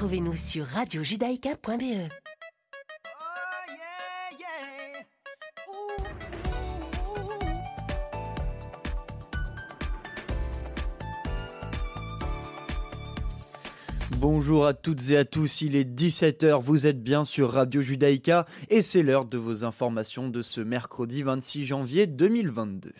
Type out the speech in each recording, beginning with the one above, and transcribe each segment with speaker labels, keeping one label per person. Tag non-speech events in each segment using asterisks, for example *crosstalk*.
Speaker 1: Retrouvez-nous sur radiojudaïka.be.
Speaker 2: Bonjour à toutes et à tous, il est 17h, vous êtes bien sur Radio Judaïka et c'est l'heure de vos informations de ce mercredi 26 janvier 2022.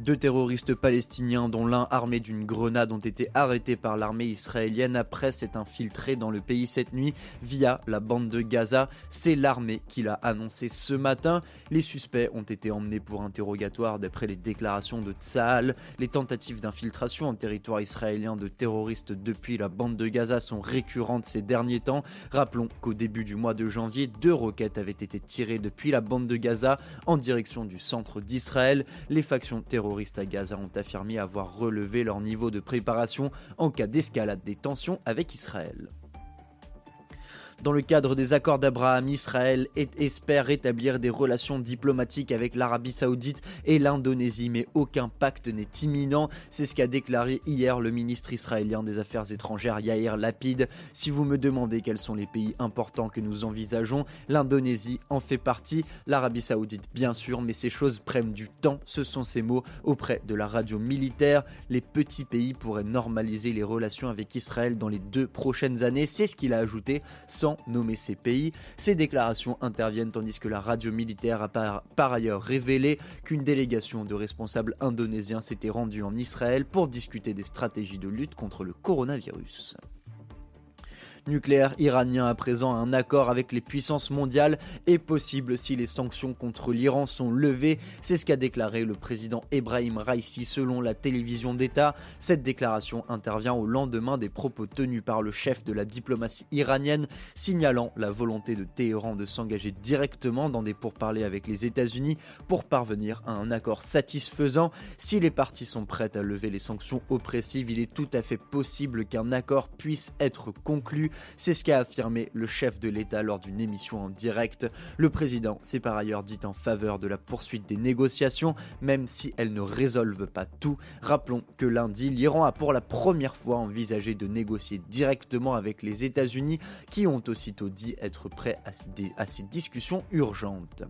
Speaker 2: Deux terroristes palestiniens, dont l'un armé d'une grenade, ont été arrêtés par l'armée israélienne après s'être infiltré dans le pays cette nuit via la bande de Gaza. C'est l'armée qui l'a annoncé ce matin. Les suspects ont été emmenés pour interrogatoire d'après les déclarations de Tsahal. Les tentatives d'infiltration en territoire israélien de terroristes depuis la bande de Gaza sont récurrentes ces derniers temps. Rappelons qu'au début du mois de janvier, deux roquettes avaient été tirées depuis la bande de Gaza en direction du centre d'Israël. Les factions terroristes terroristes à Gaza ont affirmé avoir relevé leur niveau de préparation en cas d'escalade des tensions avec Israël. Dans le cadre des accords d'Abraham, Israël espère rétablir des relations diplomatiques avec l'Arabie saoudite et l'Indonésie, mais aucun pacte n'est imminent. C'est ce qu'a déclaré hier le ministre israélien des Affaires étrangères Yair Lapid. Si vous me demandez quels sont les pays importants que nous envisageons, l'Indonésie en fait partie, l'Arabie saoudite bien sûr, mais ces choses prennent du temps, ce sont ces mots auprès de la radio militaire. Les petits pays pourraient normaliser les relations avec Israël dans les deux prochaines années, c'est ce qu'il a ajouté sans nommer ces pays. Ces déclarations interviennent tandis que la radio militaire a par, par ailleurs révélé qu'une délégation de responsables indonésiens s'était rendue en Israël pour discuter des stratégies de lutte contre le coronavirus nucléaire iranien à présent, un accord avec les puissances mondiales est possible si les sanctions contre l'Iran sont levées. C'est ce qu'a déclaré le président Ebrahim Raisi selon la télévision d'État. Cette déclaration intervient au lendemain des propos tenus par le chef de la diplomatie iranienne, signalant la volonté de Téhéran de s'engager directement dans des pourparlers avec les États-Unis pour parvenir à un accord satisfaisant. Si les parties sont prêtes à lever les sanctions oppressives, il est tout à fait possible qu'un accord puisse être conclu c'est ce qu'a affirmé le chef de l'État lors d'une émission en direct. Le président s'est par ailleurs dit en faveur de la poursuite des négociations, même si elles ne résolvent pas tout. Rappelons que lundi, l'Iran a pour la première fois envisagé de négocier directement avec les États-Unis, qui ont aussitôt dit être prêts à ces discussions urgentes.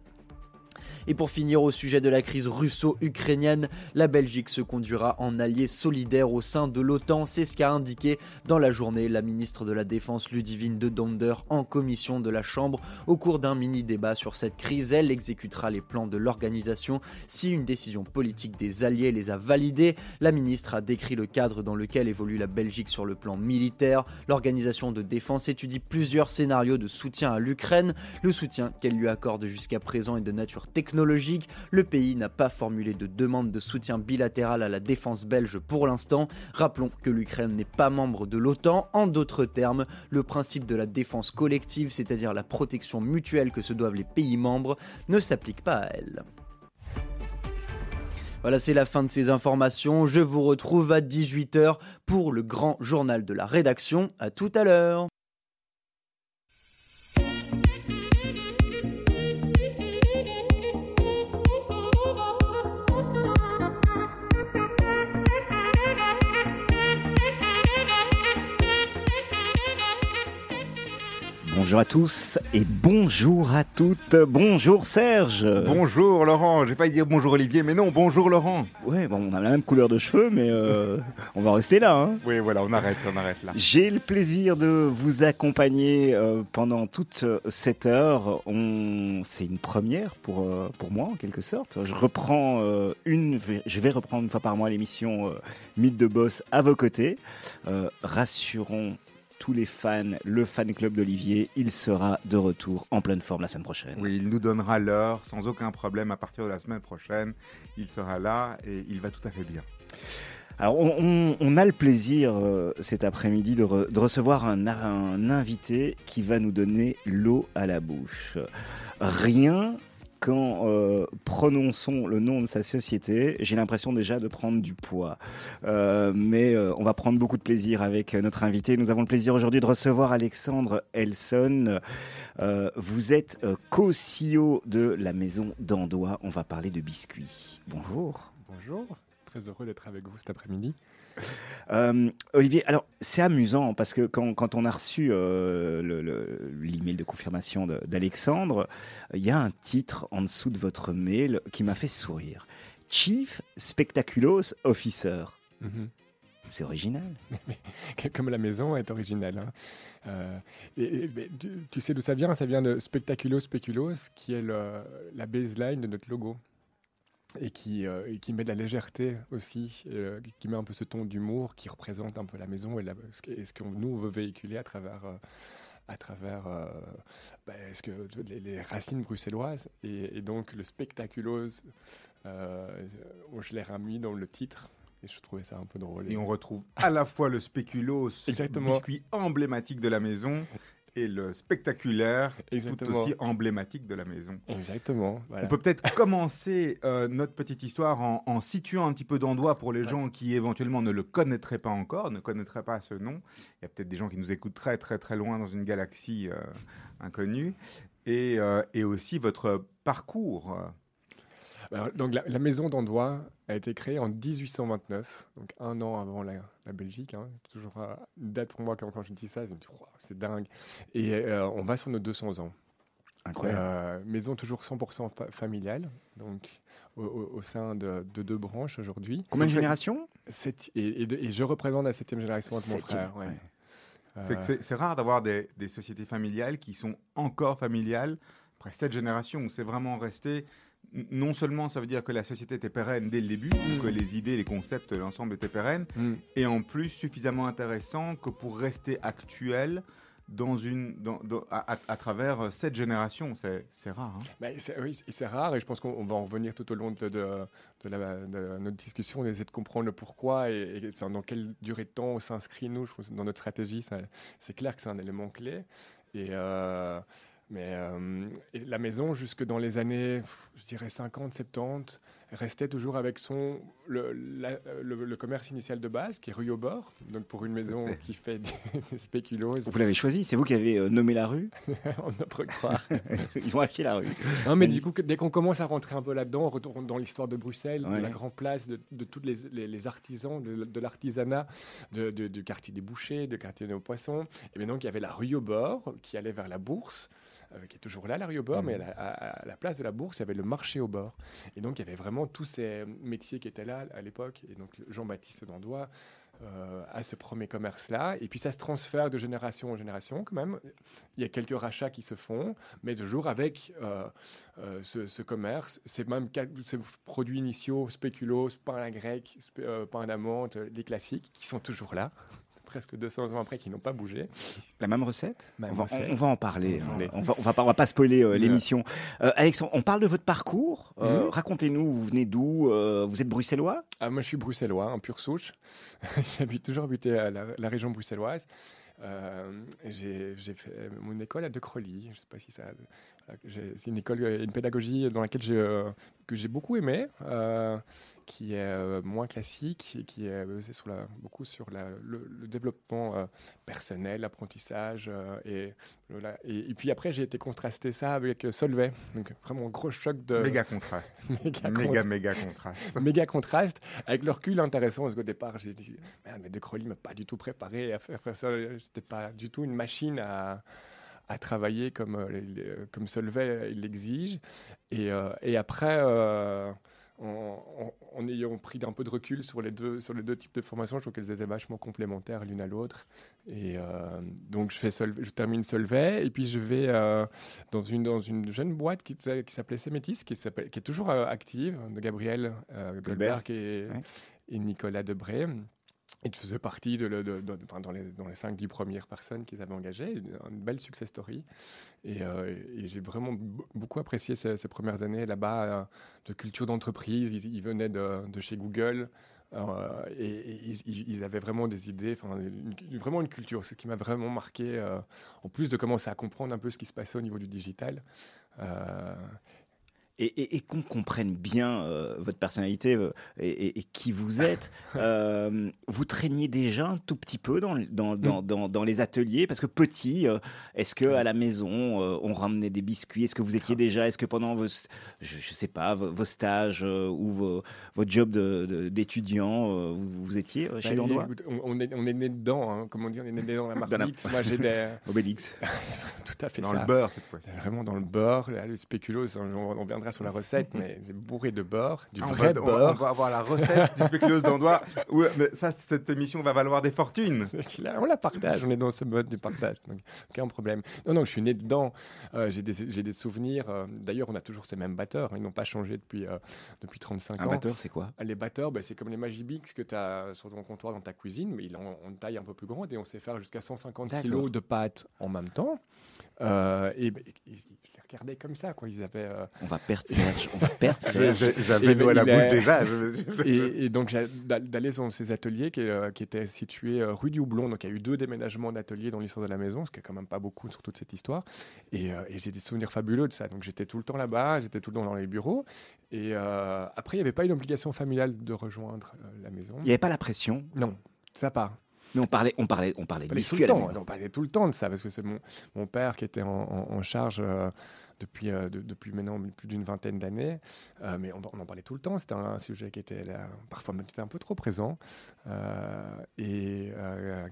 Speaker 2: Et pour finir au sujet de la crise russo-ukrainienne, la Belgique se conduira en allié solidaire au sein de l'OTAN. C'est ce qu'a indiqué dans la journée la ministre de la Défense Ludivine de Donder en commission de la Chambre. Au cours d'un mini-débat sur cette crise, elle exécutera les plans de l'organisation si une décision politique des alliés les a validés. La ministre a décrit le cadre dans lequel évolue la Belgique sur le plan militaire. L'organisation de défense étudie plusieurs scénarios de soutien à l'Ukraine. Le soutien qu'elle lui accorde jusqu'à présent est de nature technologique. Le pays n'a pas formulé de demande de soutien bilatéral à la défense belge pour l'instant. Rappelons que l'Ukraine n'est pas membre de l'OTAN. En d'autres termes, le principe de la défense collective, c'est-à-dire la protection mutuelle que se doivent les pays membres, ne s'applique pas à elle. Voilà, c'est la fin de ces informations. Je vous retrouve à 18h pour le grand journal de la rédaction. À tout à l'heure.
Speaker 3: Bonjour à tous et bonjour à toutes. Bonjour Serge.
Speaker 4: Bonjour Laurent. J'ai failli dire bonjour Olivier, mais non, bonjour Laurent.
Speaker 3: Ouais, bon, on a la même couleur de cheveux, mais euh, *laughs* on va rester là. Hein.
Speaker 4: Oui, voilà, on arrête, on arrête là.
Speaker 3: J'ai le plaisir de vous accompagner euh, pendant toute cette heure. On... C'est une première pour, euh, pour moi, en quelque sorte. Je reprends une, je vais reprendre une fois par mois l'émission Mythe de Boss à vos côtés. rassurons tous les fans, le fan club d'Olivier, il sera de retour en pleine forme la semaine prochaine.
Speaker 4: Oui, il nous donnera l'heure sans aucun problème à partir de la semaine prochaine. Il sera là et il va tout à fait bien.
Speaker 3: Alors, on, a le plaisir euh, cet après-midi de, recevoir un, invité qui va nous donner l'eau à la bouche. Rien quand euh, prononçons le nom de sa société, j'ai l'impression déjà de prendre du poids. Euh, mais euh, on va prendre beaucoup de plaisir avec notre invité. Nous avons le plaisir aujourd'hui de recevoir Alexandre Elson. vous êtes co-CEO de la maison d'Andois. On va parler de biscuits. Bonjour.
Speaker 4: Bonjour.
Speaker 5: très heureux d'être avec vous cet après-midi.
Speaker 3: Euh, Olivier, alors c'est amusant parce que quand, quand on a reçu euh, le- le- l'email de confirmation d'Alexandre, il y a un titre en dessous de votre mail qui m'a fait sourire. Chief Spectaculos Officer.
Speaker 5: Mhm.
Speaker 3: C'est original. *laughs*
Speaker 5: Comme la maison est originelle. hein. Euh, et, et- mais tu, tu sais d'où ça vient? Ça vient de Spectaculo Speculos, qui est le- la baseline de notre logo. Et qui, euh, et qui met de la légèreté aussi, euh, qui met un peu ce ton d'humour qui représente un peu la maison et, la- ce que, et ce que nous on veut véhiculer à travers, euh, à travers ben, ce que, les, les racines bruxelloises. Et, et donc le spectaculos, euh, je l'ai remis dans le titre et je trouvais ça un peu drôle.
Speaker 4: Et on retrouve à la fois le spéculoos,
Speaker 5: Exactement.
Speaker 4: biscuit emblématique de la maison, et le spectaculaire, tout
Speaker 5: Exactement.
Speaker 4: aussi emblématique de la maison.
Speaker 5: Exactement. Voilà.
Speaker 4: On peut peut-être commencer euh, notre petite histoire en, en situant un petit peu d'endroit pour les gens qui éventuellement ne le connaîtraient pas encore, ne connaîtraient pas ce nom. Il y a peut-être des gens qui nous écoutent très très très loin dans une galaxie euh, inconnue. Et, euh, et aussi votre parcours.
Speaker 5: Alors, donc la, la maison d'Andois a été créée en 1829, donc un an avant la, la Belgique. hein. C'est toujours euh, une date pour moi quand, quand je dis ça, je me dis c'est dingue. Et euh, on va sur nos 200 ans.
Speaker 3: Incroyable.
Speaker 5: Euh, maison toujours 100% fa- familiale, donc au, au- au sein de, de deux branches aujourd'hui.
Speaker 3: Combien de générations?
Speaker 5: Sept- et, et je représente la septième génération avec mon frère. ouais.
Speaker 3: ouais.
Speaker 4: C'est que c'est- c'est rare d'avoir des, des sociétés familiales qui sont encore familiales après cette génération où c'est vraiment resté. Non seulement ça veut dire que la société était pérenne dès le début,
Speaker 5: Mm.
Speaker 4: que les idées, les concepts, l'ensemble étaient pérennes,
Speaker 5: mm.
Speaker 4: et en plus suffisamment intéressant que pour rester actuel dans une, dans- dans- à, travers euh, cette génération. C'est rare. hein.
Speaker 5: Bah, c'est- oui, c'est- rare et je pense qu'on on va en revenir tout au long de, de- de la- de notre discussion, d'essayer de comprendre le pourquoi et, dans quelle durée de temps on s'inscrit, nous, je pense, dans notre stratégie. C'est clair que c'est un élément clé. Et, euh, mais euh, la maison, jusque dans les années, je dirais 50, 70, restait toujours avec son, le, la- le- le commerce initial de base, qui est rue au bord. Donc pour une maison qui fait des, *laughs* des spéculoos,
Speaker 3: Vous l'avez choisi, c'est vous qui avez euh, nommé la rue. *laughs*
Speaker 5: on ne peut croire.
Speaker 3: Ils ont acheté la rue.
Speaker 5: Non, mais du coup, dès qu'on commence à rentrer un peu là-dedans, on retourne dans l'histoire de Bruxelles,
Speaker 3: Ouais.
Speaker 5: de la grande place, de, de tous les, les- les artisans, de, de l'artisanat, de- du quartier des bouchers, du quartier des poissons. Et bien donc, il y avait la rue au bord qui allait vers la bourse, euh, qui est toujours là, la rue au bord, mais à, la- à- à la place de la bourse, il y avait le marché au bord. Et donc, il y avait vraiment tous ces métiers qui étaient là à l'époque. Et donc, Jean-Baptiste Dandois euh, a ce premier commerce-là. Et puis, ça se transfère de génération en génération quand même. Il y a quelques rachats qui se font, mais toujours avec euh, euh, ce, ce commerce. C'est même ca- ces produits initiaux, spéculoos, pain à la grecque, pain d'amande, les classiques, qui sont toujours là. Presque 200 ans après, qui n'ont pas bougé.
Speaker 3: La même recette,
Speaker 5: Même
Speaker 3: on, va,
Speaker 5: recette.
Speaker 3: on va en parler.
Speaker 5: On
Speaker 3: hein. On va, pas, va pas spoiler euh, l'émission. Euh, Alexandre, on parle de votre parcours. Euh,
Speaker 5: Mhm.
Speaker 3: Racontez-nous, vous venez d'où Euh, Vous êtes bruxellois?
Speaker 5: Ah, moi, je suis bruxellois, en pure souche. *laughs* J'ai toujours habité à la, la région bruxelloise. Euh, j'ai fait mon école à De Crolly. Je sais pas si ça. C'est une école, une pédagogie dans laquelle j'ai euh, que j'ai beaucoup aimé, euh, qui est euh, moins classique et qui est basée sur la, beaucoup sur la- le, le développement euh, personnel, l'apprentissage euh, et, voilà. et et puis après j'ai été contrasté ça avec euh, Solvay, donc vraiment gros choc de
Speaker 4: Méga contraste.
Speaker 5: méga *laughs*
Speaker 4: méga, méga contraste. *laughs*
Speaker 5: méga contraste. Avec le recul intéressant, parce qu'au départ, j'ai dit, merde, mais De Crolly m'a pas du tout préparé à faire, ça. J'étais pas du tout une machine à, à travailler comme, euh, comme Solvay l'exige. Et, euh, et après, euh, en, en- en ayant pris un peu de recul sur les deux, sur les deux types de formations, je trouve qu'elles étaient vachement complémentaires l'une à l'autre. Et euh, donc, je, fais Solvay- je termine Solvay, et puis je vais euh, dans, une, dans une jeune boîte qui, qui s'appelait Sémétis, qui, qui est toujours euh, active, de Gabriel Goldberg et,
Speaker 3: Ouais.
Speaker 5: et Nicolas Debré. Et tu partie de, le- de- dans, les, dans les 5-10 premières personnes qu'ils avaient engagées. Une, belle success story. Et, euh, j'ai vraiment beaucoup apprécié ces, premières années là-bas euh, de culture d'entreprise. Ils, venaient de, chez Google. euh, et, ils, avaient vraiment des idées, vraiment une culture. Ce qui m'a vraiment marqué, en plus de commencer à comprendre un peu ce qui se passait au niveau du digital.
Speaker 3: Et, et- et qu'on comprenne bien euh, votre personnalité euh, et, et- et qui vous êtes, *laughs* euh, vous traîniez déjà un tout petit peu dans, le- dans, dans, dans, dans les ateliers Parce que petit, euh, est-ce que à la maison, euh, on ramenait des biscuits? Est-ce que vous étiez déjà, est-ce que pendant vos, je, je sais pas, vos, vos stages euh, ou vos, votre job de- de- d'étudiant, euh, vous, vous étiez chez
Speaker 5: Bah,
Speaker 3: Dandois
Speaker 5: on, on est, on est né dedans, hein, comme on dit, on est né *laughs* dans la marmite. Moi, j'ai *laughs* des...
Speaker 3: Obélix.
Speaker 5: tout à fait
Speaker 4: Dans
Speaker 5: ça.
Speaker 4: le beurre cette fois-ci.
Speaker 5: C'est Vraiment dans le beurre, là, le spéculoos, on, on reviendra sur la recette, mais c'est bourré de beurre, du
Speaker 4: on,
Speaker 5: vrai
Speaker 4: va, on va- on
Speaker 5: beurre.
Speaker 4: va avoir la recette du spéculoos d'Andois. Ouais, mais ça, cette émission va valoir des fortunes.
Speaker 5: Là, on la partage, on est dans ce mode du partage, donc aucun problème. Non, non, je suis né dedans, euh, j'ai des, j'ai des souvenirs. euh, D'ailleurs, on a toujours ces mêmes batteurs, hein, ils n'ont pas changé depuis, euh, depuis 35
Speaker 3: Un
Speaker 5: ans.
Speaker 3: batteur, c'est quoi?
Speaker 5: Les batteurs, ben, c'est comme les Magibix que tu as sur ton comptoir dans ta cuisine, mais il est en, en taille un peu plus grande et on sait faire jusqu'à 150
Speaker 3: D'accord.
Speaker 5: kilos de pâtes en même temps. Euh, et ben, regardais comme ça, quoi. Ils avaient. euh,
Speaker 3: On va perdre Serge. On va perdre *laughs* Serge.
Speaker 4: J'avais l'eau à la bouche déjà.
Speaker 5: Et, et donc d'aller dans ces ateliers qui, euh, qui étaient situés euh, rue du Houblon. Donc il y a eu deux déménagements d'ateliers dans l'histoire de la maison, ce qui est quand même pas beaucoup sur toute cette histoire. Et, euh, et j'ai des souvenirs fabuleux de ça. Donc j'étais tout le temps là-bas, j'étais tout le temps dans les bureaux. Et euh, après, il n'y avait pas une obligation familiale de rejoindre euh, la maison.
Speaker 3: Il n'y avait pas la pression?
Speaker 5: Non, ça part.
Speaker 3: Mais on parlait, on parlait, on parlait
Speaker 5: On
Speaker 3: de
Speaker 5: parlait tout
Speaker 3: biscuits
Speaker 5: le
Speaker 3: à la
Speaker 5: temps, on parlait tout le temps de ça, parce que c'est mon, mon père qui était en, en- en charge euh, depuis, euh, de- depuis maintenant plus d'une vingtaine d'années. Euh, mais on, on en parlait tout le temps, c'était un, sujet qui était là, parfois même un peu trop présent. Euh, et euh,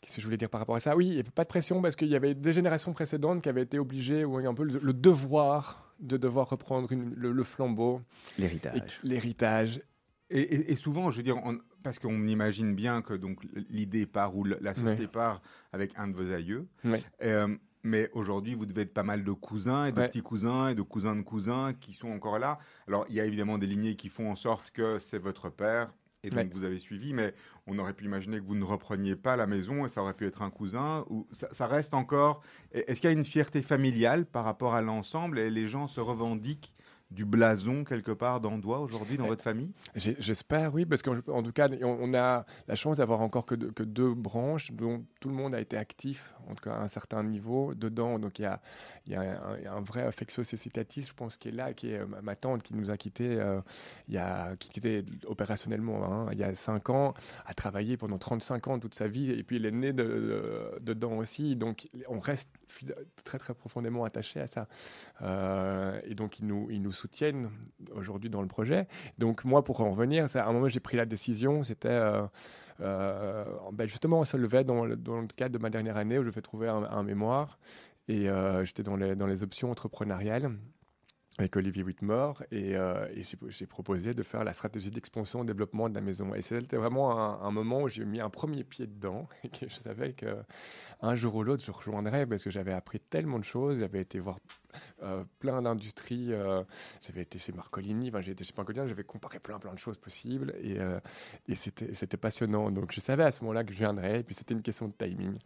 Speaker 5: qu'est-ce que je voulais dire par rapport à ça? Oui, il n'y avait pas de pression, parce qu'il y avait des générations précédentes qui avaient été obligées, ou un peu le, le devoir de devoir reprendre une- le, le flambeau, et
Speaker 3: L'héritage.
Speaker 5: l'héritage.
Speaker 4: Et, et- et souvent, je veux dire, on- parce qu'on imagine bien que donc l'idée part ou la société part avec un de vos aïeux.
Speaker 5: Ouais.
Speaker 4: Euh, mais aujourd'hui, vous devez être pas mal de cousins et de
Speaker 5: Ouais.
Speaker 4: petits cousins et de cousins de cousins qui sont encore là. Alors, il y a évidemment des lignées qui font en sorte que c'est votre père et donc
Speaker 5: Ouais.
Speaker 4: vous avez suivi, mais on aurait pu imaginer que vous ne repreniez pas la maison et ça aurait pu être un cousin. Ou ça, ça reste encore. Est-ce qu'il y a une fierté familiale par rapport à l'ensemble et les gens se revendiquent du blason quelque part d'Andois aujourd'hui dans
Speaker 5: Ouais.
Speaker 4: votre famille?
Speaker 5: J'espère, oui, parce qu'en en tout cas, on, on a la chance d'avoir encore que, deux- que deux branches dont tout le monde a été actif, en tout cas à un certain niveau, dedans. Donc il y a, il y a un, vrai affectio societatis, je pense, qui est là, qui est euh, ma, tante qui nous a quittés, euh, il y a, qui quittait opérationnellement hein, il y a 5 ans, a travaillé pendant 35 ans toute sa vie, et puis il est né de- de- dedans aussi. Donc on reste très très profondément attaché à ça. Euh, et donc ils nous, ils nous soutiennent aujourd'hui dans le projet. Donc moi, pour en revenir, à un moment j'ai pris la décision, c'était euh, euh, ben justement on se levait dans le, cadre de ma dernière année où je vais trouver un, un mémoire et j'étais dans les, dans les options entrepreneuriales avec Olivier Whitmore et, euh, j'ai- proposé de faire la stratégie d'expansion et développement de la maison. Et c'était vraiment un, moment où j'ai mis un premier pied dedans *laughs* et que je savais que un jour ou l'autre je rejoindrais parce que j'avais appris tellement de choses, j'avais été voir euh, plein d'industries, euh, j'avais été chez Marcolini, enfin, j'ai été chez Marcolini, j'avais comparé plein plein de choses possibles et, c'était passionnant. Donc je savais à ce moment-là que je viendrais et puis c'était une question de timing.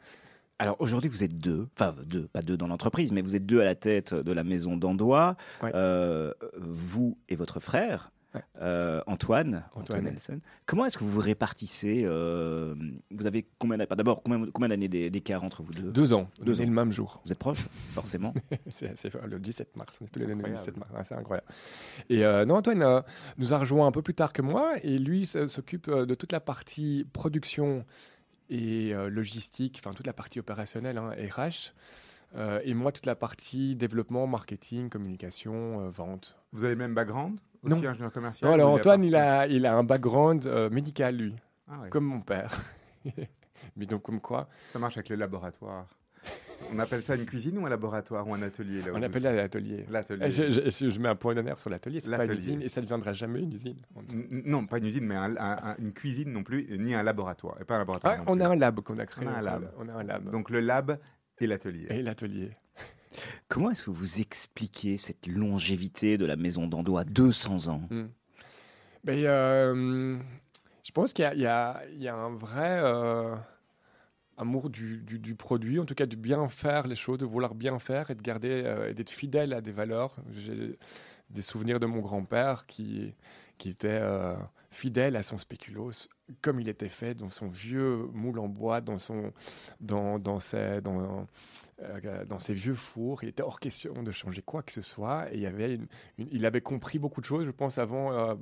Speaker 3: Alors aujourd'hui, vous êtes deux, enfin deux, pas deux dans l'entreprise, mais vous êtes deux à la tête de la maison d'Andois.
Speaker 5: Ouais.
Speaker 3: Euh, vous et votre frère,
Speaker 5: Ouais.
Speaker 3: euh, Antoine, Antoine. Nelson. Comment est-ce que vous vous répartissez euh, Vous avez combien d'a- D'abord, combien, combien d'années d'é- d'écart entre vous deux?
Speaker 5: Deux ans,
Speaker 3: Deux ans.
Speaker 5: le même jour.
Speaker 3: Vous êtes proches, forcément? *laughs*
Speaker 5: C'est le 17 mars, on est tous les deux le
Speaker 4: Incroyable.
Speaker 5: 17 mars, c'est incroyable. Et non, Antoine nous a rejoint un peu plus tard que moi, et lui s'occupe de toute la partie production et euh, logistique, enfin toute la partie opérationnelle, hein, RH, euh, et moi toute la partie développement, marketing, communication, euh, vente.
Speaker 4: Vous avez le même background aussi
Speaker 5: Non.
Speaker 4: ingénieur commercial
Speaker 5: Non, alors Antoine, il a, il a un background euh, médical, lui,
Speaker 4: Ah ouais.
Speaker 5: comme mon père. *laughs* Mais donc comme quoi,
Speaker 4: Ça marche avec les laboratoires. On appelle ça une cuisine ou un laboratoire ou un atelier là
Speaker 5: on appelle ça l'atelier.
Speaker 4: L'atelier.
Speaker 5: Je, je- je mets un point d'honneur sur l'atelier, c'est pas une
Speaker 4: L'atelier.
Speaker 5: usine, et ça ne deviendra jamais une usine.
Speaker 4: N- Non, pas une usine, mais un- un- un- une cuisine non plus, ni un laboratoire. Et pas un laboratoire.
Speaker 5: Ah, on
Speaker 4: plus.
Speaker 5: a un lab qu'on a créé.
Speaker 4: On a un lab.
Speaker 5: On a un lab.
Speaker 4: Donc le lab et l'atelier.
Speaker 5: Et l'atelier.
Speaker 3: Comment est-ce que vous expliquez cette longévité de la maison d'Andois 200 ans?
Speaker 5: Hmm. Ben, euh, je pense qu'il y a, il y a- il y a un vrai euh, amour du, du- du produit, en tout cas du bien faire les choses, de vouloir bien faire et de garder euh, et d'être fidèle à des valeurs. J'ai des souvenirs de mon grand-père qui, qui était euh, fidèle à son spéculoos, comme il était fait dans son vieux moule en bois, dans, son, dans, dans, ses, dans, euh, dans ses vieux fours. Il était hors question de changer quoi que ce soit. Et il, avait compris beaucoup de choses, je pense, avant.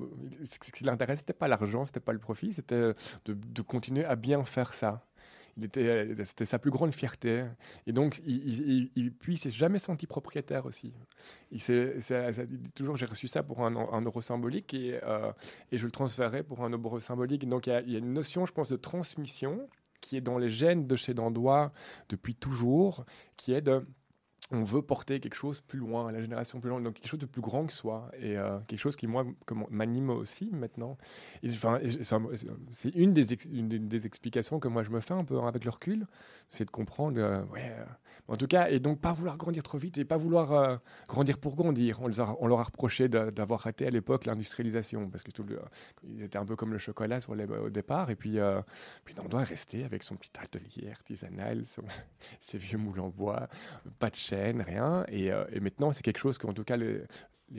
Speaker 5: ce qui l'intéressait, c'était pas l'argent, c'était pas le profit, c'était de, de continuer à bien faire ça. Était, c'était sa plus grande fierté. Et donc, il, il, il- s'est jamais senti propriétaire aussi. Il, s'est- toujours, j'ai reçu ça pour un, euro symbolique et, euh, et je le transférais pour un euro symbolique. Donc, il y, y a une notion, je pense, de transmission qui est dans les gènes de chez Dandois depuis toujours, qui est de on veut porter quelque chose plus loin, la génération plus loin, donc quelque chose de plus grand que soi, et euh, quelque chose qui, moi, m'anime aussi maintenant. C'est une des, ex- une des- des explications que moi je me fais un peu hein, avec le recul, c'est de comprendre, euh, ouais, euh, en tout cas, et donc pas vouloir grandir trop vite et pas vouloir euh, grandir pour grandir. On, leur a reproché d'avoir raté à l'époque l'industrialisation, parce que ils étaient un peu comme le chocolat au départ, et puis, euh, puis on doit rester avec son petit atelier artisanal, *laughs* ses vieux moules en bois, pas de chaîne, rien. Et, euh, maintenant, c'est quelque chose qu'en tout cas, les,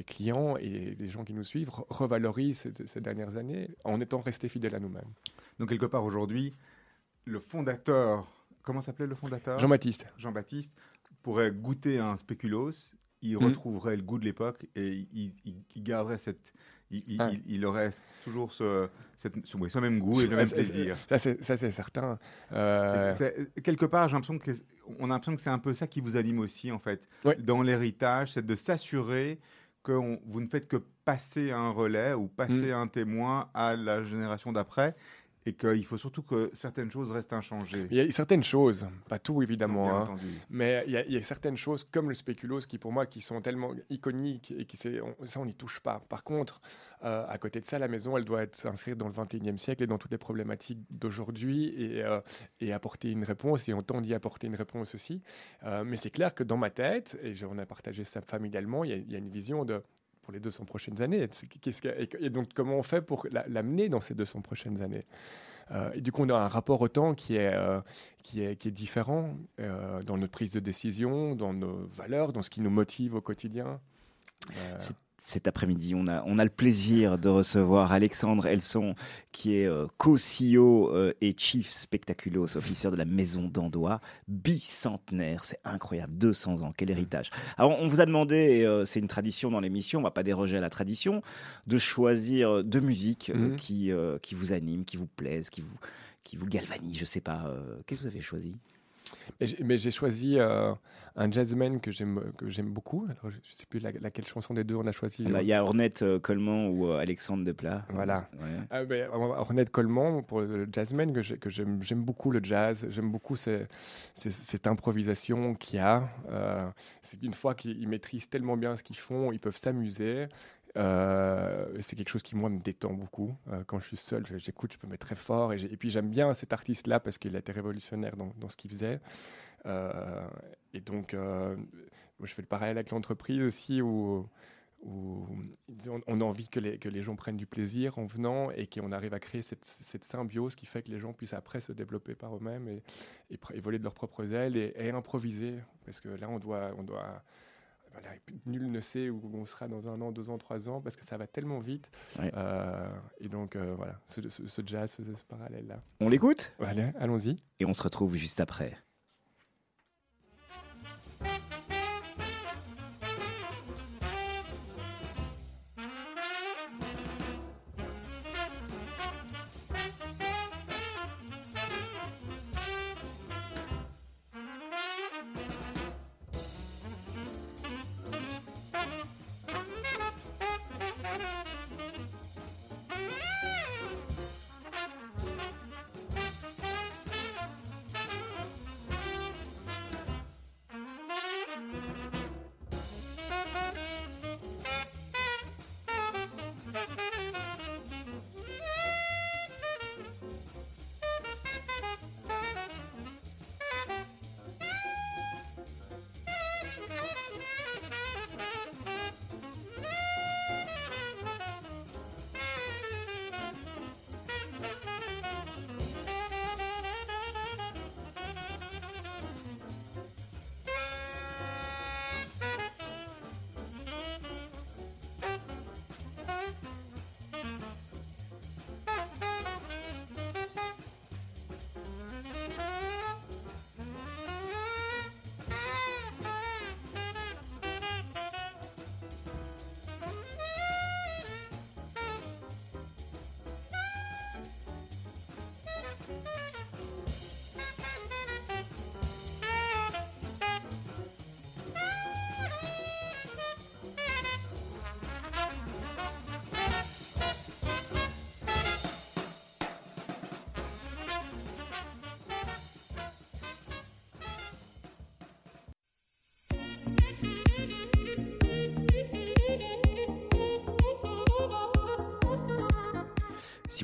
Speaker 5: clients et les gens qui nous suivent re- revalorisent ces dernières années en étant restés fidèles à nous-mêmes.
Speaker 4: Donc, quelque part, aujourd'hui, le fondateur, comment s'appelait le fondateur
Speaker 5: Jean-Baptiste.
Speaker 4: Jean-Baptiste pourrait goûter un spéculoos, il
Speaker 5: Mhm.
Speaker 4: retrouverait le goût de l'époque et il, il- il garderait cette. Il,
Speaker 5: Ah.
Speaker 4: il- aurait toujours ce, cette- ce, oui, ce même goût et le même
Speaker 5: Ça, c'est-
Speaker 4: plaisir.
Speaker 5: Ça, c'est certain. Euh,
Speaker 4: quelque part, j'ai l'impression que on a l'impression que c'est un peu ça qui vous anime aussi en fait
Speaker 5: Ouais.
Speaker 4: dans l'héritage, c'est de s'assurer que on- vous ne faites que passer un relais ou passer
Speaker 5: Mm.
Speaker 4: un témoin à la génération d'après et qu'il faut surtout que certaines choses restent inchangées.
Speaker 5: il y a certaines choses, pas tout évidemment, hein, mais il y, a, il y a certaines choses comme le spéculoos qui pour moi qui sont tellement iconiques et qui on- ça on n'y touche pas. Par contre, euh, à côté de ça, la maison elle doit être s'inscrire dans le 21e siècle et dans toutes les problématiques d'aujourd'hui et, euh, et apporter une réponse et on tente d'y apporter une réponse aussi. Euh, mais c'est clair que dans ma tête, et on a partagé ça familialement, il y a, il y a une vision de pour les 200 prochaines années. Et, donc, comment on fait pour la- l'amener dans ces 200 prochaines années? Euh, Et du coup, on a un rapport au temps qui est, euh, qui est, qui est différent euh, dans notre prise de décision, dans nos valeurs, dans ce qui nous motive au quotidien.
Speaker 3: C'est- Cet après-midi, on a, on a le plaisir de recevoir Alexandre Elson, qui est euh, co-CEO euh, et Chief Spectaculos Officer de la Maison d'Andois, bicentenaire. C'est incroyable, 200 ans, quel héritage. Alors, on vous a demandé, et euh, c'est une tradition dans l'émission, on va pas déroger à la tradition, de choisir deux musiques euh,
Speaker 5: Mhm.
Speaker 3: qui, qui vous animent, qui vous plaisent, qui vous, qui vous galvanisent. Je sais pas, qu'est-ce que vous avez choisi?
Speaker 5: Mais j'ai- choisi euh, un jazzman que j'aime que j'aime beaucoup. Alors, je ne sais plus la- laquelle chanson des deux on a choisi.
Speaker 3: On a- Il y a Ornette euh, Coleman ou euh, Alexandre Desplat.
Speaker 5: Voilà.
Speaker 3: Ouais.
Speaker 5: Ah, ben, Ornette Coleman, pour le jazzman, que j'ai- que j'aime beaucoup le jazz, j'aime beaucoup ces- ces- cette improvisation qu'il y a. Euh, c'est une fois qu'ils maîtrisent tellement bien ce qu'ils font, ils peuvent s'amuser. Euh, c'est quelque chose qui, moi, me détend beaucoup. Euh, quand je suis seul, j'écoute, je peux mettre très fort. Et, puis, j'aime bien cet artiste-là parce qu'il a été révolutionnaire dans, ce qu'il faisait. Euh, et donc, je fais le parallèle avec l'entreprise aussi où on, a envie que les, gens prennent du plaisir en venant et qu'on arrive à créer cette, symbiose qui fait que les gens puissent après se développer par eux-mêmes et, et, voler de leurs propres ailes et, improviser. Parce que là. On doit voilà, nul ne sait où on sera dans un an, deux ans, trois ans, parce que ça va tellement vite.
Speaker 3: Ouais.
Speaker 5: Euh, et donc, euh, voilà, ce, ce- ce jazz faisait ce parallèle-là.
Speaker 3: On l'écoute?
Speaker 5: Allez, allons-y.
Speaker 3: et on se retrouve juste après.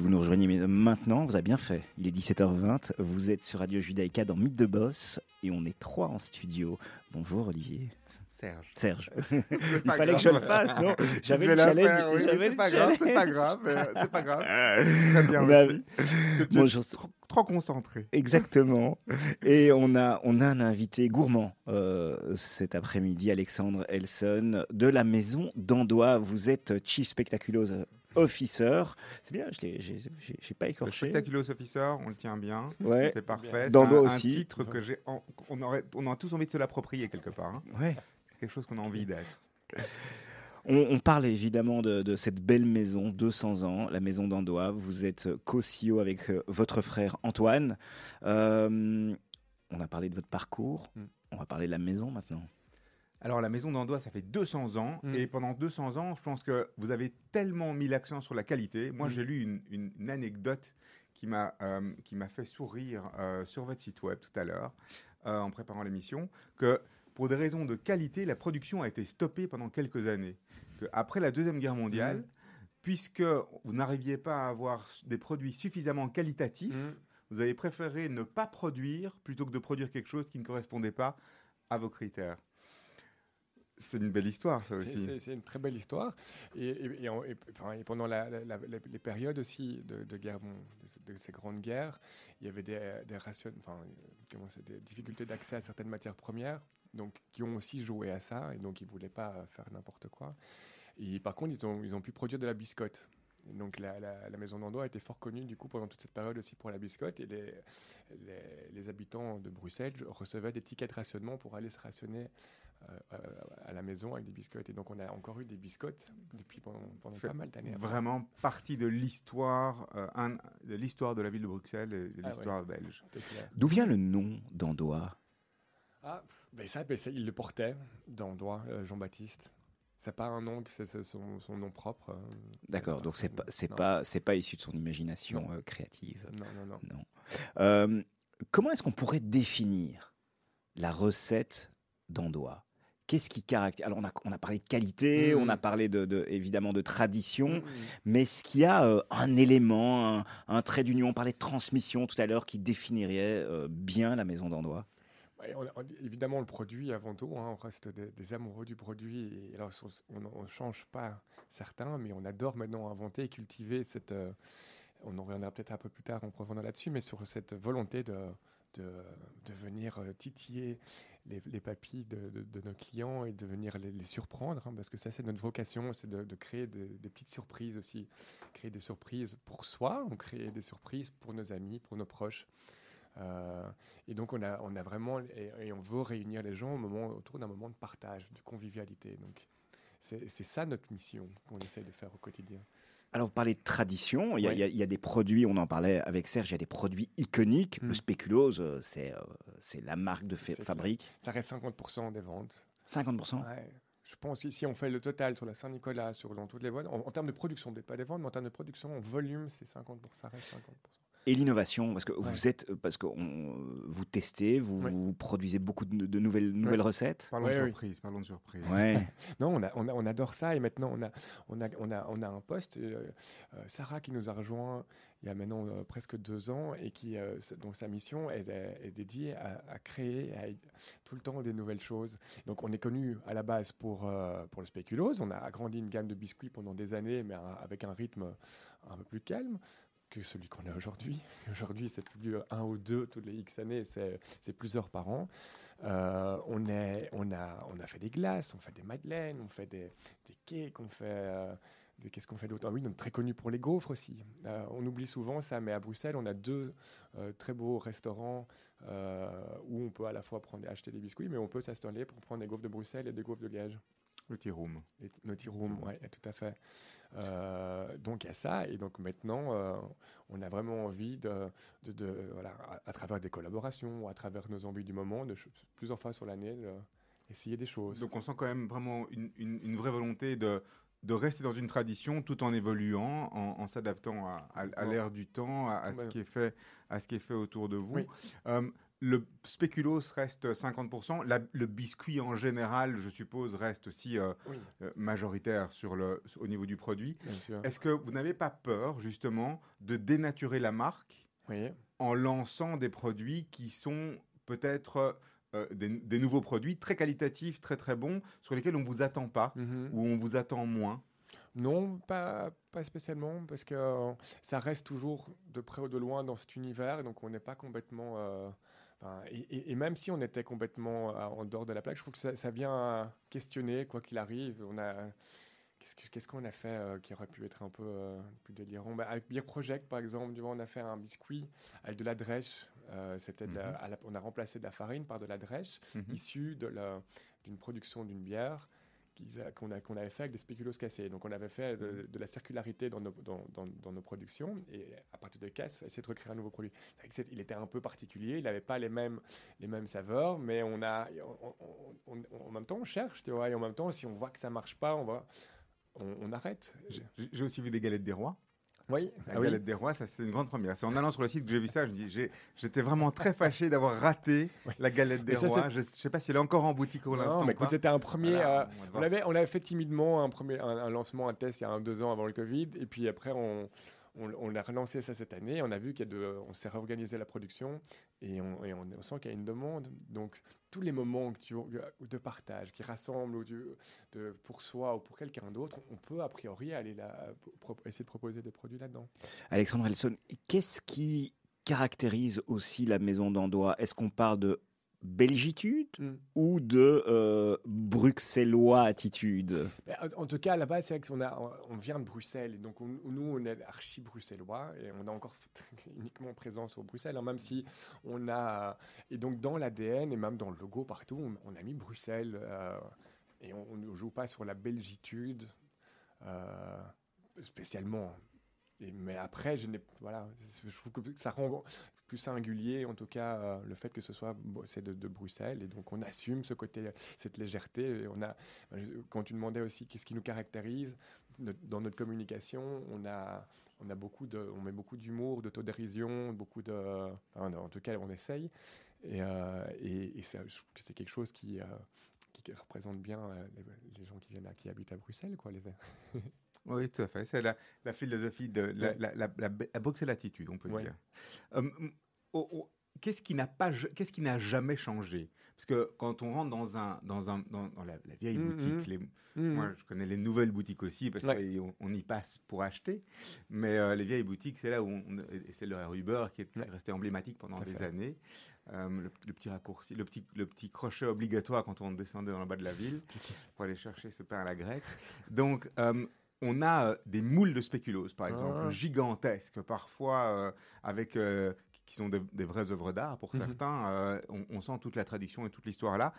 Speaker 3: Vous nous rejoignez maintenant, vous avez bien fait. Il est 17h20, vous êtes sur Radio Judaïka dans Mythe de Boss et on est trois en studio. Bonjour Olivier.
Speaker 4: Serge.
Speaker 3: Serge. *laughs* *laughs* Il fallait que je le fasse, non *laughs*
Speaker 4: J'avais le challenge. Oui, c'est pas, grave, c'est pas grave, c'est pas grave. Très bien aussi. Bonjour. Trop, trop, concentré.
Speaker 3: Exactement. Et on a, on a un invité gourmand euh, cet après-midi, Alexandre Elson, de la maison d'Andois. Vous êtes Chief Spectaculose Officer. C'est bien, je n'ai pas écorché.
Speaker 4: Spectaculos Officer, on le tient bien.
Speaker 3: Ouais.
Speaker 4: C'est parfait.
Speaker 3: C'est un,
Speaker 4: aussi. un titre que j'ai. On, aurait, on a tous envie de se l'approprier quelque part. Hein.
Speaker 3: Ouais.
Speaker 4: Quelque chose qu'on a envie d'être.
Speaker 3: On, parle évidemment de, cette belle maison, 200 ans, la maison d'Andois. Vous êtes co-CEO avec euh, votre frère Antoine. Euh, on a parlé de votre parcours. Mm. On va parler de la maison maintenant.
Speaker 4: Alors la maison d'Andois, ça fait 200 ans, mm. et pendant 200 ans, je pense que vous avez tellement mis l'accent sur la qualité. Moi, mm. j'ai lu une, anecdote qui m'a euh, qui m'a fait sourire euh, sur votre site web tout à l'heure, euh, en préparant l'émission, que pour des raisons de qualité, la production a été stoppée pendant quelques années. Que après la deuxième guerre mondiale, mm. puisque vous n'arriviez pas à avoir des produits suffisamment qualitatifs, vous avez préféré ne pas produire plutôt que de produire quelque chose qui ne correspondait pas à vos critères. C'est une belle histoire, ça aussi.
Speaker 5: C'est une très belle histoire. Et, et, pendant les périodes aussi de, guerre, de, ces grandes guerres, il y avait des, des, enfin, des difficultés d'accès à certaines matières premières, donc qui ont aussi joué à ça, et donc ils ne voulaient pas faire n'importe quoi. Et par contre, ils ont, ils ont pu produire de la biscotte. donc la, maison d'Andois a été fort connue du coup pendant toute cette période aussi pour la biscotte et les, les habitants de Bruxelles recevaient des tickets de rationnement pour aller se rationner à la maison avec des biscottes. Et donc, on a encore eu des biscottes depuis pendant, pas mal d'années.
Speaker 4: Vraiment partie de l'histoire, euh, de l'histoire de la ville de Bruxelles et de ah l'histoire belge.
Speaker 3: D'où vient le nom d'Andois
Speaker 5: ah, ben ça, ben il le portait, d'Andois, euh, Jean-Baptiste. C'est pas un nom, c'est son, son, nom propre.
Speaker 3: D'accord, donc c'est pas c'est pas c'est pas issu de son imagination créative.
Speaker 5: Non non non.
Speaker 3: non. comment est-ce qu'on pourrait définir la recette d'Andois qu'est-ce qui caractérise Alors, on a, on a parlé de qualité, on a mmh. parlé de, évidemment de tradition, mmh. mais est-ce qu'il y a euh, un élément, un, trait d'union On parlait de transmission tout à l'heure qui définirait euh, bien la maison d'Andois
Speaker 5: évidemment, le produit avant tout, hein, on reste des, amoureux du produit. Et alors, on ne change pas certains, mais on adore maintenant inventer et cultiver cette. Euh, on en reviendra peut-être un peu plus tard en profondeur là-dessus, mais sur cette volonté de, de, de venir titiller les, papilles de, nos clients et de venir les, surprendre, hein, parce que ça, c'est notre vocation, c'est de, créer des petites surprises aussi. Créer des surprises pour soi, on crée des surprises pour nos amis, pour nos proches. Euh, et donc, on a, on a vraiment, et, on veut réunir les gens au moment, autour d'un moment de partage, de convivialité. Donc, c'est ça notre mission qu'on essaye de faire au quotidien.
Speaker 3: Alors, vous parlez de tradition. Il y, a, des produits, on en parlait avec Serge, il y a des produits iconiques. Le hmm. spéculose, euh, c'est euh, c'est la marque de fabrique.
Speaker 5: Ça reste 50% des ventes.
Speaker 3: 50%
Speaker 5: ouais. Je pense si on fait le total sur la Saint-Nicolas, sur dans toutes les boîtes, en, en, termes de production, peut-être pas des ventes, mais en termes de production, en volume, c'est 50%, ça reste 50%.
Speaker 3: Et l'innovation, parce que vous êtes, parce que vous testez, vous, produisez beaucoup de, nouvelles, nouvelles recettes.
Speaker 4: Parlons de surprise, parlons de surprise.
Speaker 3: Ouais. *laughs*
Speaker 5: non, on, a, on, adore ça et maintenant on a, on a, on a, on a un poste, euh, euh, Sarah qui nous a rejoint il y a maintenant euh, presque deux ans et qui, donc sa mission est, est dédiée à, créer tout le temps des nouvelles choses. Donc on est connu à la base pour, pour le spéculose, on a agrandi une gamme de biscuits pendant des années, mais avec un rythme un peu plus calme que celui qu'on a aujourd'hui. Aujourd'hui, c'est plus un ou deux toutes les X années, c'est plusieurs par an. Euh, on, a, fait des glaces, on fait des madeleines, on fait des, cakes, on fait... Euh, Qu'est-ce qu'on fait d'autre? Ah Oui, donc très connu pour les gaufres aussi. Euh, on oublie souvent ça, mais à Bruxelles, on a deux très beaux restaurants où on peut à la fois prendre, acheter des biscuits, mais on peut s'installer pour prendre des gaufres de Bruxelles et des gaufres de Liège.
Speaker 4: Le tea room.
Speaker 5: Le tea room, oui, tout à fait. Euh, donc il y a ça, et donc maintenant, euh, on a vraiment envie de, de, voilà, à, travers des collaborations, à travers nos envies du moment, de plusieurs fois sur l'année, essayer des choses.
Speaker 4: Donc on sent quand même vraiment une, une, vraie volonté de, de rester dans une tradition tout en évoluant, en, s'adaptant à, à, l'ère du temps, à, ce qui est fait, à ce qui est fait autour de vous. Euh, le spéculoos reste 50%. La- le biscuit en général, je suppose, reste aussi euh,
Speaker 5: Oui,
Speaker 4: euh, majoritaire sur le, au niveau du produit. Est-ce que vous n'avez pas peur, justement, de dénaturer la marque
Speaker 5: Oui.
Speaker 4: en lançant des produits qui sont peut-être euh, des, des nouveaux produits très qualitatifs, très très bons, sur lesquels on ne vous attend pas
Speaker 5: Mhm.
Speaker 4: ou on vous attend moins?
Speaker 5: Non, pas, pas spécialement, parce que euh, ça reste toujours de près ou de loin dans cet univers, donc on n'est pas complètement... euh, et, et- et même si on était complètement euh, en dehors de la plaque, je trouve que ça, ça vient questionner, quoi qu'il arrive. On a... Qu'est-ce que- qu'est-ce qu'on a fait euh, qui aurait pu être un peu euh, plus délirant? Bah, Avec Beer Project, par exemple, on a fait un biscuit avec de la drèche. euh, c'était
Speaker 4: Mhm.
Speaker 5: on a remplacé de la farine par de la drèche
Speaker 4: Mhm.
Speaker 5: issue d'une production d'une bière qu'on a- qu'on avait fait avec des spéculoos cassés. Donc on avait fait de, de la circularité dans nos, dans, dans- dans nos productions et à partir de casse, essayer de recréer un nouveau produit. Il était un peu particulier, il n'avait pas les mêmes, les mêmes saveurs, mais on a, on- on- on- en même temps on cherche, tu vois, et en même temps si on voit que ça marche pas, on va, on, on arrête.
Speaker 4: J'ai aussi vu des galettes des rois.
Speaker 5: Oui,
Speaker 4: La
Speaker 5: ah oui.
Speaker 4: galette des rois, ça c'est une grande première. C'est en allant sur le site que j'ai vu ça, je dis, j'étais vraiment très fâché d'avoir raté
Speaker 5: Oui.
Speaker 4: la galette des
Speaker 5: ça,
Speaker 4: rois. Je ne sais pas si elle est encore en boutique pour l'instant.
Speaker 5: mais écoute, c'était un premier.
Speaker 4: Voilà,
Speaker 5: euh,
Speaker 4: on va
Speaker 5: On fait timidement un, premier, un, un lancement, un test il y a un, deux ans avant le Covid. Et puis après, on, on, on a relancé ça cette année. On a vu qu'il y a de, on s'est réorganisé la production et on, sent qu'il y a une demande. Donc, tous les moments de partage qui rassemblent de, pour soi ou pour quelqu'un d'autre, on peut a priori aller là, essayer de proposer des produits là-dedans.
Speaker 3: Alexandre Elson, qu'est-ce qui caractérise aussi la maison d'Andois? Est-ce qu'on parle de belgitude
Speaker 5: Mm.
Speaker 3: ou de euh, bruxellois attitude?
Speaker 5: Mais en, tout cas, là-bas, c'est vrai qu'on a, on vient de Bruxelles. Donc, on- nous, on est archi bruxellois et on a encore *laughs* uniquement présence au Bruxelles, hein, même si on a. Et donc, dans l'ADN et même dans le logo partout, on, on a mis Bruxelles. euh, et on ne joue pas sur la belgitude euh, spécialement. Mais après, je n'ai voilà, je trouve que ça rend plus singulier, en tout cas, euh, le fait que ce soit c'est de, Bruxelles, et donc on assume ce côté, cette légèreté. Et on a, quand tu demandais aussi qu'est-ce qui nous caractérise dans notre communication, on a, on a beaucoup de, on met beaucoup d'humour, d'autodérision, beaucoup de, en tout cas, on essaye, et, euh, c'est quelque chose qui euh, qui représente bien les, gens qui viennent, qui habitent à Bruxelles, quoi. Les,
Speaker 4: Oui, tout à fait. C'est la, la philosophie de la,
Speaker 5: Ouais.
Speaker 4: la, la, la, la Bruxelles-attitude, on peut
Speaker 5: Ouais.
Speaker 4: dire. Euh, oh, oh, Qu'est-ce qui n'a pas, qu'est-ce qui n'a jamais changé? Parce que quand on rentre dans un, dans un, dans, dans la, la vieille
Speaker 5: Mhm.
Speaker 4: boutique, les,
Speaker 5: Mhm.
Speaker 4: moi je connais les nouvelles boutiques aussi parce
Speaker 5: Ouais.
Speaker 4: qu'on on y passe pour acheter, mais euh, les vieilles boutiques, c'est là où on, et c'est le Uber qui est
Speaker 5: Ouais.
Speaker 4: resté emblématique pendant des
Speaker 5: fait.
Speaker 4: années. Euh, le, le petit raccourci, le petit, le petit crochet obligatoire quand on descendait dans le bas de la ville *laughs* pour aller chercher ce pain à la grecque. Donc, euh, on a euh, des moules de spéculoos, par exemple,
Speaker 5: Ah.
Speaker 4: gigantesques, parfois euh, avec euh, qui sont des, des vraies œuvres d'art pour
Speaker 5: Mhm.
Speaker 4: certains. on, on sent toute la tradition et toute l'histoire là.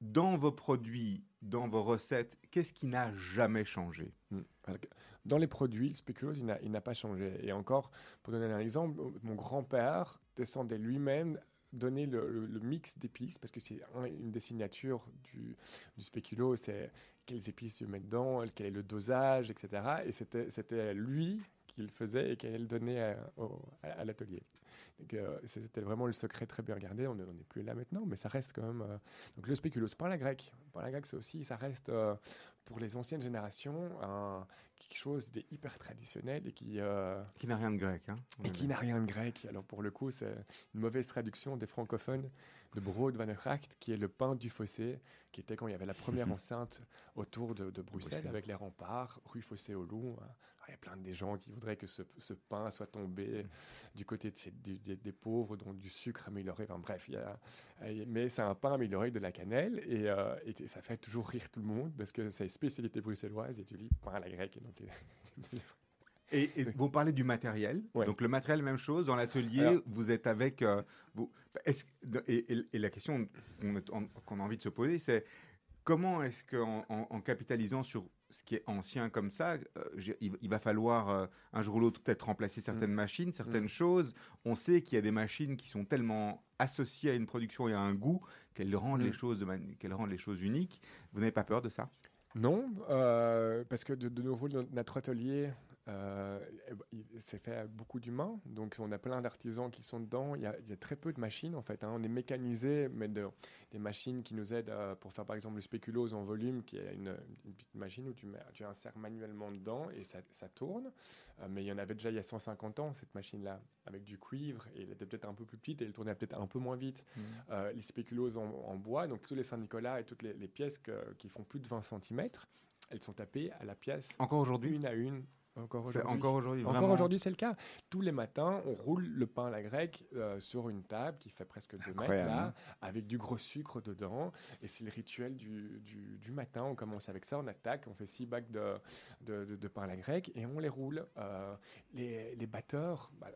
Speaker 4: Dans vos produits, dans vos recettes, qu'est-ce qui n'a jamais changé?
Speaker 5: Mm. Que Dans les produits, le n'a- il n'a pas changé. Et encore, pour donner un exemple, mon grand-père descendait lui-même donner le, mix d'épices, parce que c'est un- une des signatures du, du spéculoos, c'est quelles épices tu mets dedans, quel est le dosage, etc. Et c'était lui qui le faisait et qui le donnait à- à l'atelier. Donc, euh, C'était vraiment le secret très bien gardé. On n'est plus là maintenant, mais ça reste quand même. euh, Donc le spéculoos, par la grecque. Par la grecque, c'est aussi, ça reste euh, pour les anciennes générations un, quelque chose d'hyper traditionnel et qui,
Speaker 4: Qui n'a rien de grec. Hein
Speaker 5: et qui n'a rien de grec. Alors pour le coup, c'est une mauvaise traduction des francophones de Brood van Gracht, qui est le pain du fossé, qui était quand il y avait la première *laughs* enceinte autour de, de Bruxelles,
Speaker 3: Bruxelles.
Speaker 5: avec les remparts, rue Fossé au Loup. Alors, Il y a plein de gens qui voudraient que ce, ce pain soit tombé du côté de des, pauvres, donc du sucre amélioré. Enfin bref, il y a, mais c'est un pain amélioré de la cannelle et, euh, et ça fait toujours rire tout le monde parce que c'est spécialité bruxelloise et tu dis pain à la grecque. Et donc,
Speaker 4: Et, vous parlez du matériel.
Speaker 5: Ouais.
Speaker 4: Donc le matériel, même chose. Dans l'atelier, vous êtes avec. euh, vous, et, et- et la question qu'on a envie de se poser, c'est comment est-ce qu'en en, en capitalisant sur ce qui est ancien comme ça, euh, il, il va falloir euh, un jour ou l'autre peut-être remplacer certaines
Speaker 5: Mm.
Speaker 4: machines, certaines choses. On sait qu'il y a des machines qui sont tellement associées à une production et à un goût qu'elles rendent
Speaker 5: Mm.
Speaker 4: les choses qu'elles rendent les choses uniques. Vous n'avez pas peur de ça?
Speaker 5: Non, euh, parce que de, de nouveau, no- notre atelier euh, il- c'est fait avec beaucoup d'humains, donc on a plein d'artisans qui sont dedans. Il y, a, il y a très peu de machines en fait. hein. On est mécanisé, mais de- des machines qui nous aident euh, pour faire par exemple le spéculose en volume, qui est une, une petite machine où tu, mets, tu insères manuellement dedans et ça, ça tourne. Euh, mais il y en avait déjà il y a 150 ans cette machine-là, avec du cuivre, et elle était peut-être un peu plus petite et elle tournait peut-être un peu moins vite. Euh, les spéculoses en, en bois, donc tous les Saint-Nicolas et toutes les, les pièces que- qui font plus de 20 cm, elles sont tapées à la pièce
Speaker 4: Encore aujourd'hui?
Speaker 5: une à une. Encore aujourd'hui.
Speaker 4: encore aujourd'hui,
Speaker 5: c'est le cas. Tous les matins, on roule le pain à la grecque euh, sur une table qui fait presque 2 mètres, là,
Speaker 3: hein.
Speaker 5: avec du gros sucre dedans. Et c'est le rituel du, du- du matin. On commence avec ça, on attaque, on fait six bacs de, de, de- de pain à la grecque et on les roule. Euh, les, les batteurs, bah,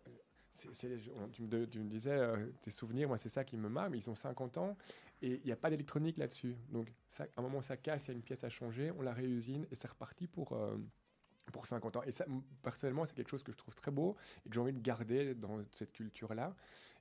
Speaker 5: on- tu, me, tu me disais euh, tes souvenirs, moi c'est ça qui me marre, mais ils ont 50 ans et il n'y a pas d'électronique là-dessus. Donc ça, à un moment ça casse, il y a une pièce à changer, on la réusine et c'est reparti pour, euh, pour 50 ans. Et ça, personnellement, c'est quelque chose que je trouve très beau et que j'ai envie de garder dans cette culture-là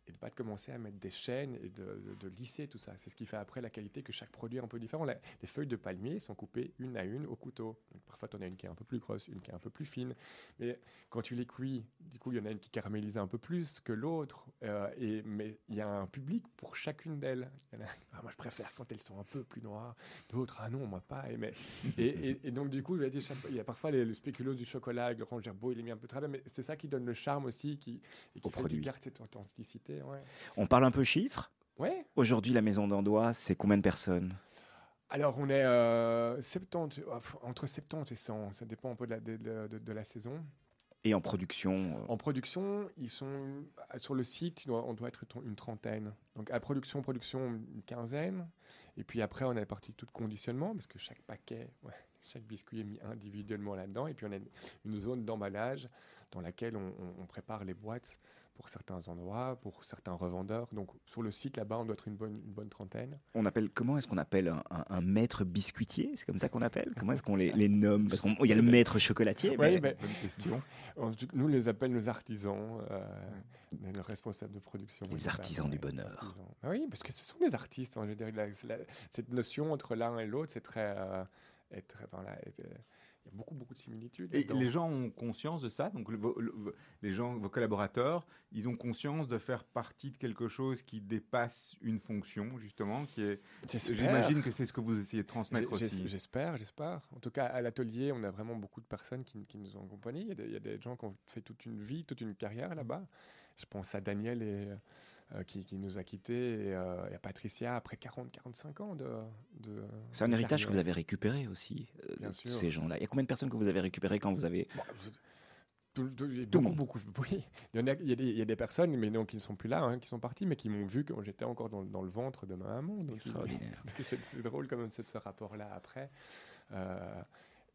Speaker 5: et de pas de commencer à mettre des chaînes et de, de- de lisser tout ça. C'est ce qui fait après la qualité que chaque produit est un peu différent. La- les feuilles de palmier sont coupées une à une au couteau. Donc, parfois, tu en as une qui est un peu plus grosse, une qui est un peu plus fine. Mais quand tu les cuis, du coup, il y en a une qui caramélise un peu plus que l'autre. euh, et, mais il y a un public pour chacune d'elles. *laughs* Ah, moi, je préfère quand elles sont un peu plus noires. D'autres, ah non, moi pas. Et, mais, et, et- *laughs* et donc, du coup, il y a, des chaque- il y a parfois les, le spéculoos du chocolat avec le Ranger Beau, il est mis un peu très bien. Mais c'est ça qui donne le charme aussi qui, et qui fait
Speaker 3: produit.
Speaker 5: garde cette authenticité. Ouais.
Speaker 3: On parle un peu chiffres.
Speaker 5: ouais.
Speaker 3: Aujourd'hui, la maison d'Andois, c'est combien de personnes?
Speaker 5: Alors, on est euh, 70, pff, entre 70 et 100. Ça dépend un peu de la, de- de- de- de la saison.
Speaker 3: Et en production euh,
Speaker 5: En production, ils sont euh, sur le site, on doit être une trentaine. Donc à production, production, une quinzaine. Et puis après, on a la partie tout conditionnement, parce que chaque paquet, *laughs* ouais, chaque biscuit est mis individuellement là-dedans. Et puis on a une, une zone d'emballage dans laquelle on, on- on prépare les boîtes pour certains endroits, pour certains revendeurs. Donc sur le site là-bas, on doit être une bonne, une bonne trentaine.
Speaker 3: On appelle comment est-ce qu'on appelle un, un- un maître biscuitier? C'est comme ça qu'on appelle? Comment est-ce qu'on les, les nomme? Parce qu'il y a le maître chocolatier.
Speaker 5: Ouais,
Speaker 3: mais-
Speaker 4: Bonne question.
Speaker 5: nous, on les appelle nos artisans, euh, nos responsables de production.
Speaker 3: Les artisans du bonheur.
Speaker 5: artisans. Ah Oui, parce que ce sont des artistes. hein, je veux dire, la- la- cette notion entre l'un et l'autre, c'est très, euh, enfin, là, euh, il y a beaucoup, beaucoup de similitudes.
Speaker 4: Et les gens ont conscience de ça, donc le- le- les gens, vos collaborateurs, ils ont conscience de faire partie de quelque chose qui dépasse une fonction, justement, qui est. J'imagine que c'est ce que vous essayez de transmettre
Speaker 5: J'ai-
Speaker 4: aussi.
Speaker 5: J'espère, j'espère. En tout cas, à l'atelier, on a vraiment beaucoup de personnes qui, qui nous ont accompagnés. Il y, a des, il y a des gens qui ont fait toute une vie, toute une carrière là-bas. Je pense à Daniel et, euh, qui, qui nous a quittés et, euh, et à Patricia après 40-45 ans de. de
Speaker 3: C'est un
Speaker 5: de
Speaker 3: héritage que vous avez récupéré aussi, euh,
Speaker 5: Bien
Speaker 3: de
Speaker 5: sûr.
Speaker 3: ces gens-là. Il y a combien de personnes que vous avez récupérées quand vous avez...
Speaker 5: Bon, je- tout- tout- il y a
Speaker 3: Tout le
Speaker 5: beaucoup, beaucoup. Oui, il y, en a, il, y a des, il y a des personnes, mais non, qui ne sont plus là, hein, qui sont parties, mais qui m'ont vu quand j'étais encore dans, dans le ventre de ma maman. *laughs* C'est c'est drôle quand même ce, ce rapport-là après. Euh,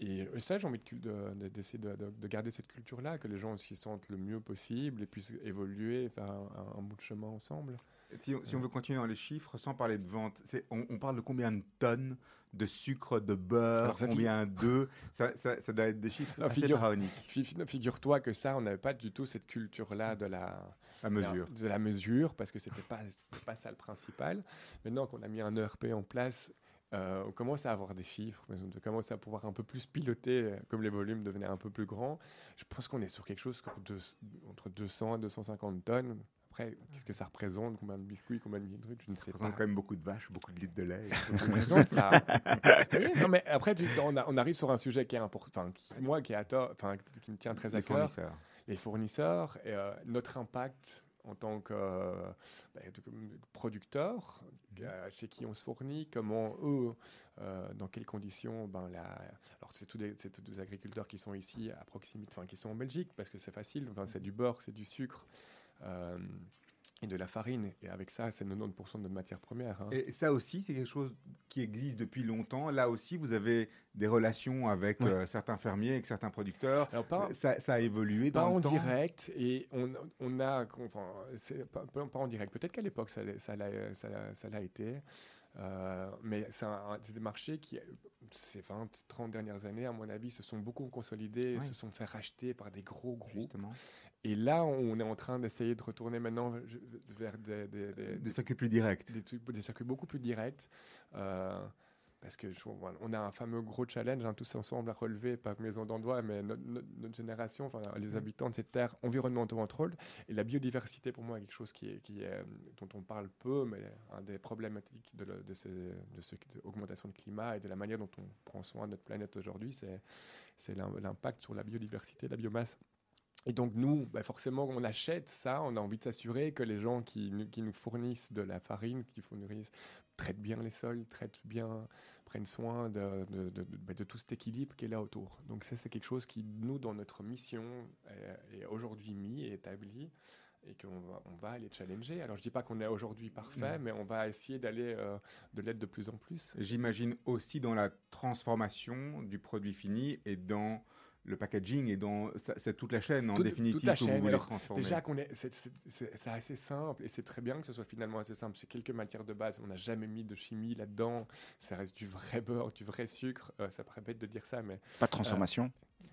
Speaker 5: et ça, j'ai envie de- de- d'essayer de, de- de garder cette culture-là, que les gens s'y sentent le mieux possible et puissent évoluer, faire un, un- un bout de chemin ensemble.
Speaker 4: Si on, si on veut continuer dans les chiffres, sans parler de vente, on, on parle de combien de tonnes de sucre, de beurre, combien d'œufs ça, ça, ça doit être des chiffres
Speaker 5: Non,
Speaker 4: assez
Speaker 5: figure- Figure-toi que ça, on n'avait pas du tout cette culture-là de la,
Speaker 4: mesure.
Speaker 5: de la mesure, parce que c'était pas, c'était pas ça le principal. Maintenant qu'on a mis un ERP en place, euh, on commence à avoir des chiffres, mais on commence à pouvoir un peu plus piloter, euh, comme les volumes devenaient un peu plus grands. Je pense qu'on est sur quelque chose entre 200 et 250 tonnes. Après, qu'est-ce que ça représente? Combien de biscuits Combien de trucs? Je ne
Speaker 4: Ça
Speaker 5: sais
Speaker 4: représente
Speaker 5: pas.
Speaker 4: quand même beaucoup de vaches, beaucoup de litres de lait.
Speaker 5: Ça représente ça. *laughs* Oui, non, mais après, tu- on, a- on arrive sur un sujet qui est important, qui- moi, qui, est à tort- qui me tient très à
Speaker 4: Les
Speaker 5: cœur
Speaker 4: fournisseurs.
Speaker 5: les fournisseurs, et, euh, notre impact en tant que euh, bah, de- producteur, euh, chez qui on se fournit, comment eux, euh, dans quelles conditions, ben la, alors c'est tous des, tous des agriculteurs qui sont ici à proximité, enfin qui sont en Belgique parce que c'est facile, enfin c'est du beurre, c'est du sucre. Et de la farine, et avec ça, c'est 90% de notre matière première. hein.
Speaker 4: Et ça aussi, c'est quelque chose qui existe depuis longtemps. Là aussi, vous avez des relations avec
Speaker 5: Ouais.
Speaker 4: euh, certains fermiers, avec certains producteurs.
Speaker 5: Alors, pas,
Speaker 4: Ça, ça a évolué
Speaker 5: Pas
Speaker 4: dans
Speaker 5: en
Speaker 4: le temps.
Speaker 5: direct, et on, on a, enfin, pas, en direct. Peut-être qu'à l'époque ça, l'a- ça été, euh, mais c'est des marchés qui, ces 20, 30 dernières années, à mon avis, se sont beaucoup consolidés,
Speaker 4: Oui.
Speaker 5: se sont fait racheter par des gros groupes.
Speaker 4: Justement.
Speaker 5: Et là, on est en train d'essayer de retourner maintenant vers des, des, des-
Speaker 4: Des circuits plus directs.
Speaker 5: des, circuits beaucoup plus directs. Euh, parce que je- on a un fameux gros challenge hein, tous ensemble à relever, pas maison d'endroit, mais notre, notre- notre génération, enfin les habitants de cette terre, environnemental control et la biodiversité pour moi est quelque chose qui est, qui est, dont on parle peu, mais un des problématiques de, le- de, ce, de cette augmentation du climat et de la manière dont on prend soin de notre planète aujourd'hui, c'est c'est l'im- l'impact sur la biodiversité, la biomasse. Et donc nous, bah, forcément, on achète ça, on a envie de s'assurer que les gens qui, nous- qui nous fournissent de la farine, qui fournissent, traitent bien les sols, traitent bien, prennent soin de, de, de- de- bah, de tout cet équilibre qui est là autour. Donc ça, c'est quelque chose qui, nous, dans notre mission, est, est aujourd'hui mis et établi et qu'on va, on va aller challenger. Alors je dis pas qu'on est aujourd'hui parfait, mais on va essayer d'aller euh, de l'être de plus en plus.
Speaker 4: J'imagine aussi dans la transformation du produit fini et dans le packaging et dans c'est toute la chaîne en
Speaker 5: Toute-
Speaker 4: définitive
Speaker 5: toute la
Speaker 4: que vous voulez
Speaker 5: Alors,
Speaker 4: transformer.
Speaker 5: Déjà qu'on est, c'est, assez simple et c'est très bien que ce soit finalement assez simple. C'est quelques matières de base. On n'a jamais mis de chimie là-dedans. Ça reste du vrai beurre, du vrai sucre. Euh, ça paraît bête de dire ça, mais
Speaker 3: Pas de transformation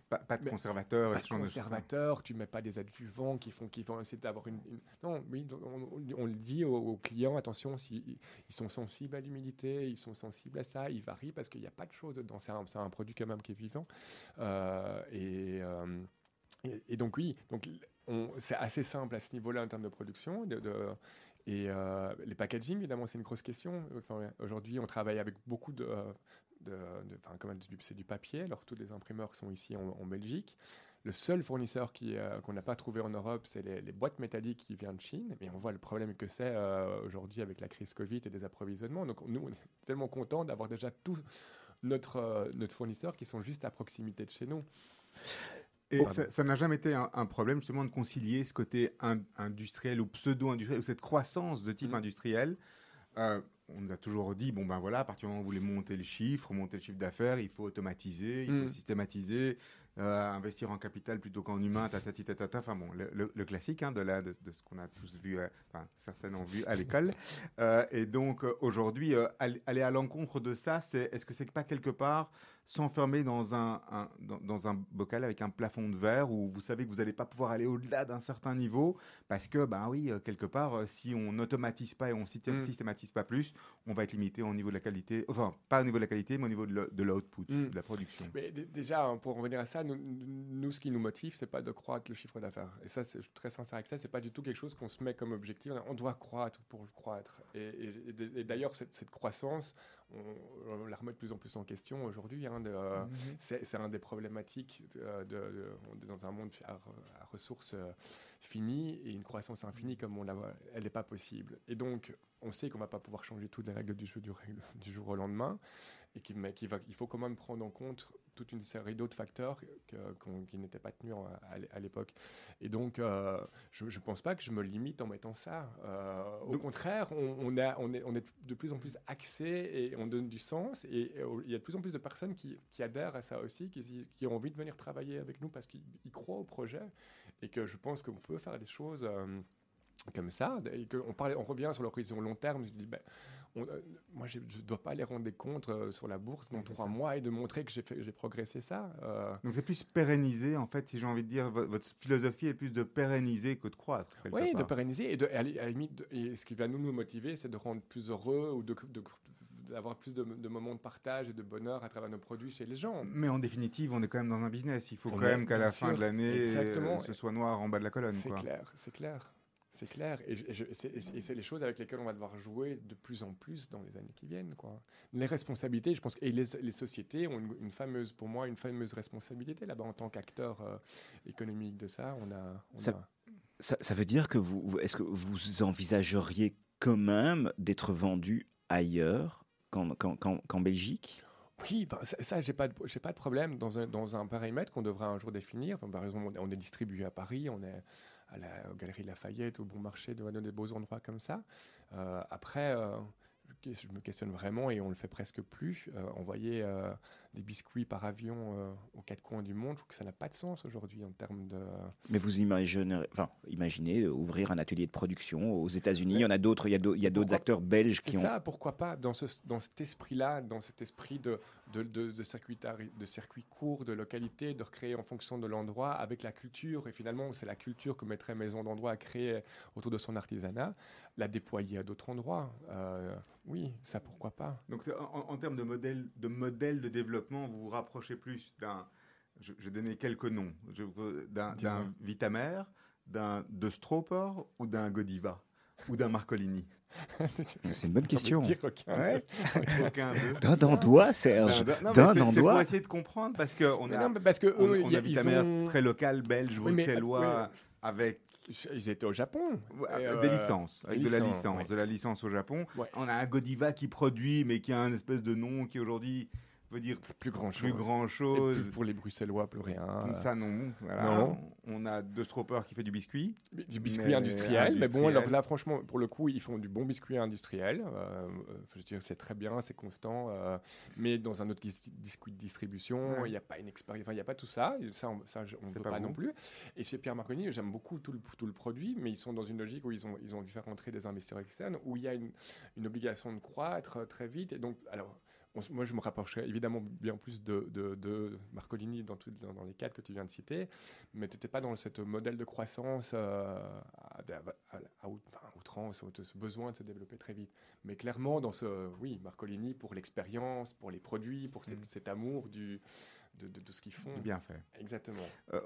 Speaker 4: Pas, pas de
Speaker 5: Mais-
Speaker 4: conservateur et
Speaker 5: pas de
Speaker 4: ce genre de choses.
Speaker 5: conservateur. Tu mets pas des adjuvants qui font, qui vont essayer d'avoir une, une- Non, oui, on, on le dit aux, aux clients. Attention, si ils sont sensibles à l'humidité, ils sont sensibles à ça. Ils varient parce qu'il n'y a pas de chose dedans. C'est un, c'est un produit quand même qui est vivant. Euh, et, euh, et, et donc oui, donc on- c'est assez simple à ce niveau-là en termes de production. De, de- et euh, les packaging, évidemment, c'est une grosse question. Enfin, Aujourd'hui, on travaille avec beaucoup de, de, de- enfin, c'est du papier. Alors tous les imprimeurs sont ici en, en Belgique. Le seul fournisseur qui, euh, qu'on n'a pas trouvé en Europe, c'est les, les boîtes métalliques qui viennent de Chine. Mais on voit le problème que c'est euh, aujourd'hui avec la crise Covid et des approvisionnements. Donc nous, on est tellement contents d'avoir déjà tout notre, euh, notre fournisseur qui sont juste à proximité de chez nous.
Speaker 4: Et ça n'a jamais été un, un problème justement de concilier ce côté in- industriel ou pseudo-industriel ou cette croissance de type
Speaker 5: Mhm.
Speaker 4: industriel. Euh, on nous a toujours dit bon ben voilà, à partir du moment où vous voulez monter le chiffre, monter le chiffre d'affaires, il faut automatiser, il faut systématiser, euh, investir en capital plutôt qu'en humain, tatati tatata. Enfin bon, le, le- le classique hein, de, la, de, de ce qu'on a tous vu, euh, enfin certains ont vu à l'école. *laughs* Euh, et donc aujourd'hui, aller aller à l'encontre de ça, c'est est-ce que c'est pas quelque part s'enfermer dans un, un- dans, dans un bocal avec un plafond de verre où vous savez que vous n'allez pas pouvoir aller au-delà d'un certain niveau parce que, ben oui, euh, quelque part, euh, si on n'automatise pas et on systé-
Speaker 5: Mm.
Speaker 4: systématise pas plus, on va être limité au niveau de la qualité, enfin, pas au niveau de la qualité, mais au niveau de le- de l'output,
Speaker 5: Mm.
Speaker 4: de la production.
Speaker 5: Mais déjà, hein, pour revenir à ça, nous, nous, ce qui nous motive, c'est pas de croître le chiffre d'affaires. Et ça, c'est je suis très sincère avec ça. C'est pas du tout quelque chose qu'on se met comme objectif. On doit croître pour le croître. Et, d'ailleurs, cette, cette croissance, on, on la remet de plus en plus en question aujourd'hui. hein, de, euh, c'est c'est un des problématiques de, de- dans un monde à, à ressources euh, finies et une croissance infinie comme on la voit, elle n'est pas possible. Et donc, on sait qu'on va pas pouvoir changer toutes les règles du jeu du, jour au lendemain et qu'il mais qu'il va- il faut quand même prendre en compte toute une série d'autres facteurs que- qu'on- qui n'étaient pas tenus à, à l'é- à l'époque. Et donc, euh, je ne pense pas que je me limite en mettant ça. Euh, au
Speaker 4: Donc-
Speaker 5: contraire, on, on a- on est, on est de plus en plus axé et on donne du sens. Et, il y a de plus en plus de personnes qui, qui adhèrent à ça aussi, qui, ont envie de venir travailler avec nous parce qu'ils ils croient au projet et que je pense qu'on peut faire des choses. euh, comme ça, et que on, parle, on revient sur l'horizon long terme. Je dis, ben, on- euh, moi, je ne dois pas aller rendre des comptes euh, sur la bourse dans trois mois et de montrer que j'ai progressé ça. euh,
Speaker 4: Donc c'est plus pérenniser, en fait, si j'ai envie de dire, vo- votre philosophie est plus de pérenniser que de croître.
Speaker 5: oui, de pérenniser. Et, de, à la- à la limite, de- et ce qui va nous, nous motiver, c'est de rendre plus heureux ou de- de- d'avoir plus de, de moments de partage et de bonheur à travers nos produits chez les gens.
Speaker 4: Mais en définitive, on est quand même dans un business. Il faut
Speaker 5: On
Speaker 4: quand même qu'à la fin de l'année, euh, ce soit noir en bas de la colonne.
Speaker 5: C'est clair, c'est clair. C'est clair. Et, c'est- les choses avec lesquelles on va devoir jouer de plus en plus dans les années qui viennent. Quoi. Les responsabilités, je pense que et les, les sociétés ont une, une fameuse, pour moi, une fameuse responsabilité là-bas en tant qu'acteur euh, économique de ça. On a, on
Speaker 3: Ça-
Speaker 5: a-
Speaker 3: Ça, ça veut dire que vous, est-ce que vous envisageriez quand même d'être vendu ailleurs qu'en, Belgique?
Speaker 5: Oui, ben, ça, ça, j'ai pas, de- j'ai pas de problème dans un, dans un périmètre qu'on devra un jour définir. Enfin, par exemple, on est, on est distribué à Paris, on est à la aux Galeries Lafayette, au Bon Marché, dans des beaux endroits comme ça. Euh, après, euh, je me questionne vraiment et on le fait presque plus. euh, envoyer des biscuits par avion euh, aux quatre coins du monde, je trouve que ça n'a pas de sens aujourd'hui en termes de.
Speaker 3: Mais vous imaginez, enfin, imaginez ouvrir un atelier de production aux États-Unis. Il y en a d'autres. Il y a d'autres acteurs belges qui
Speaker 5: ont.
Speaker 3: C'est
Speaker 5: ça. Pourquoi pas dans, ce, dans cet esprit-là, dans cet esprit de de, de, de, circuits, de circuits courts, de localité, de recréer en fonction de l'endroit avec la culture. Et finalement, c'est la culture que mettrait Maison d'endroit à créer autour de son artisanat, la déployer à d'autres endroits. Euh, oui, ça pourquoi pas.
Speaker 4: Donc en, termes de modèle, de modèle de développement, vous vous rapprochez plus d'un, je, je vais donner quelques noms, d'un, d'un Vitamer, d'un De Stroper ou d'un Godiva ou d'un Marcolini? *laughs*
Speaker 3: C'est une bonne question.
Speaker 4: Aucun, *laughs*
Speaker 3: D'un d'endroit, Serge. D'un d'endroit. C'est
Speaker 4: pour essayer de comprendre parce qu'on a, parce que on, on a Vitamer ont... très local, belge, bruxellois, avec
Speaker 5: ils étaient au Japon.
Speaker 4: Euh, des licences, avec de la licence, de la licence au Japon. On a un Godiva qui produit, mais qui a un espèce de nom qui aujourd'hui veut dire
Speaker 5: plus grand
Speaker 4: chose. Plus grand chose.
Speaker 5: pour les Bruxellois, plus rien.
Speaker 4: Ça non. non. On a deux Stropper qui fait du biscuit.
Speaker 5: Du biscuit industriel, mais bon, alors là, franchement, pour le coup, ils font du bon biscuit industriel. Euh, je veux dire, c'est très bien, c'est constant, euh, mais dans un autre biscuit de distribution, il n'y a pas une expérience, il n'y a pas tout ça. Ça, on, ça, on ne veut pas, non plus. Et chez Pierre Marconi, j'aime beaucoup tout le, tout le produit, mais ils sont dans une logique où ils ont, ils ont dû faire rentrer des investisseurs externes, où il y a une, une obligation de croître euh, très vite. Et donc, alors moi, je me rapprocherais évidemment bien plus de, de, Marcolini dans, dans, les cadres que tu viens de citer, mais tu n'étais pas dans ce modèle de croissance euh, à, outrance, ce besoin de se développer très vite. Mais clairement, dans ce, oui, Marcolini pour l'expérience, pour les produits, pour cet mm. amour du, de, ce qu'ils font.
Speaker 4: Bien fait.
Speaker 5: Exactement.
Speaker 4: Euh,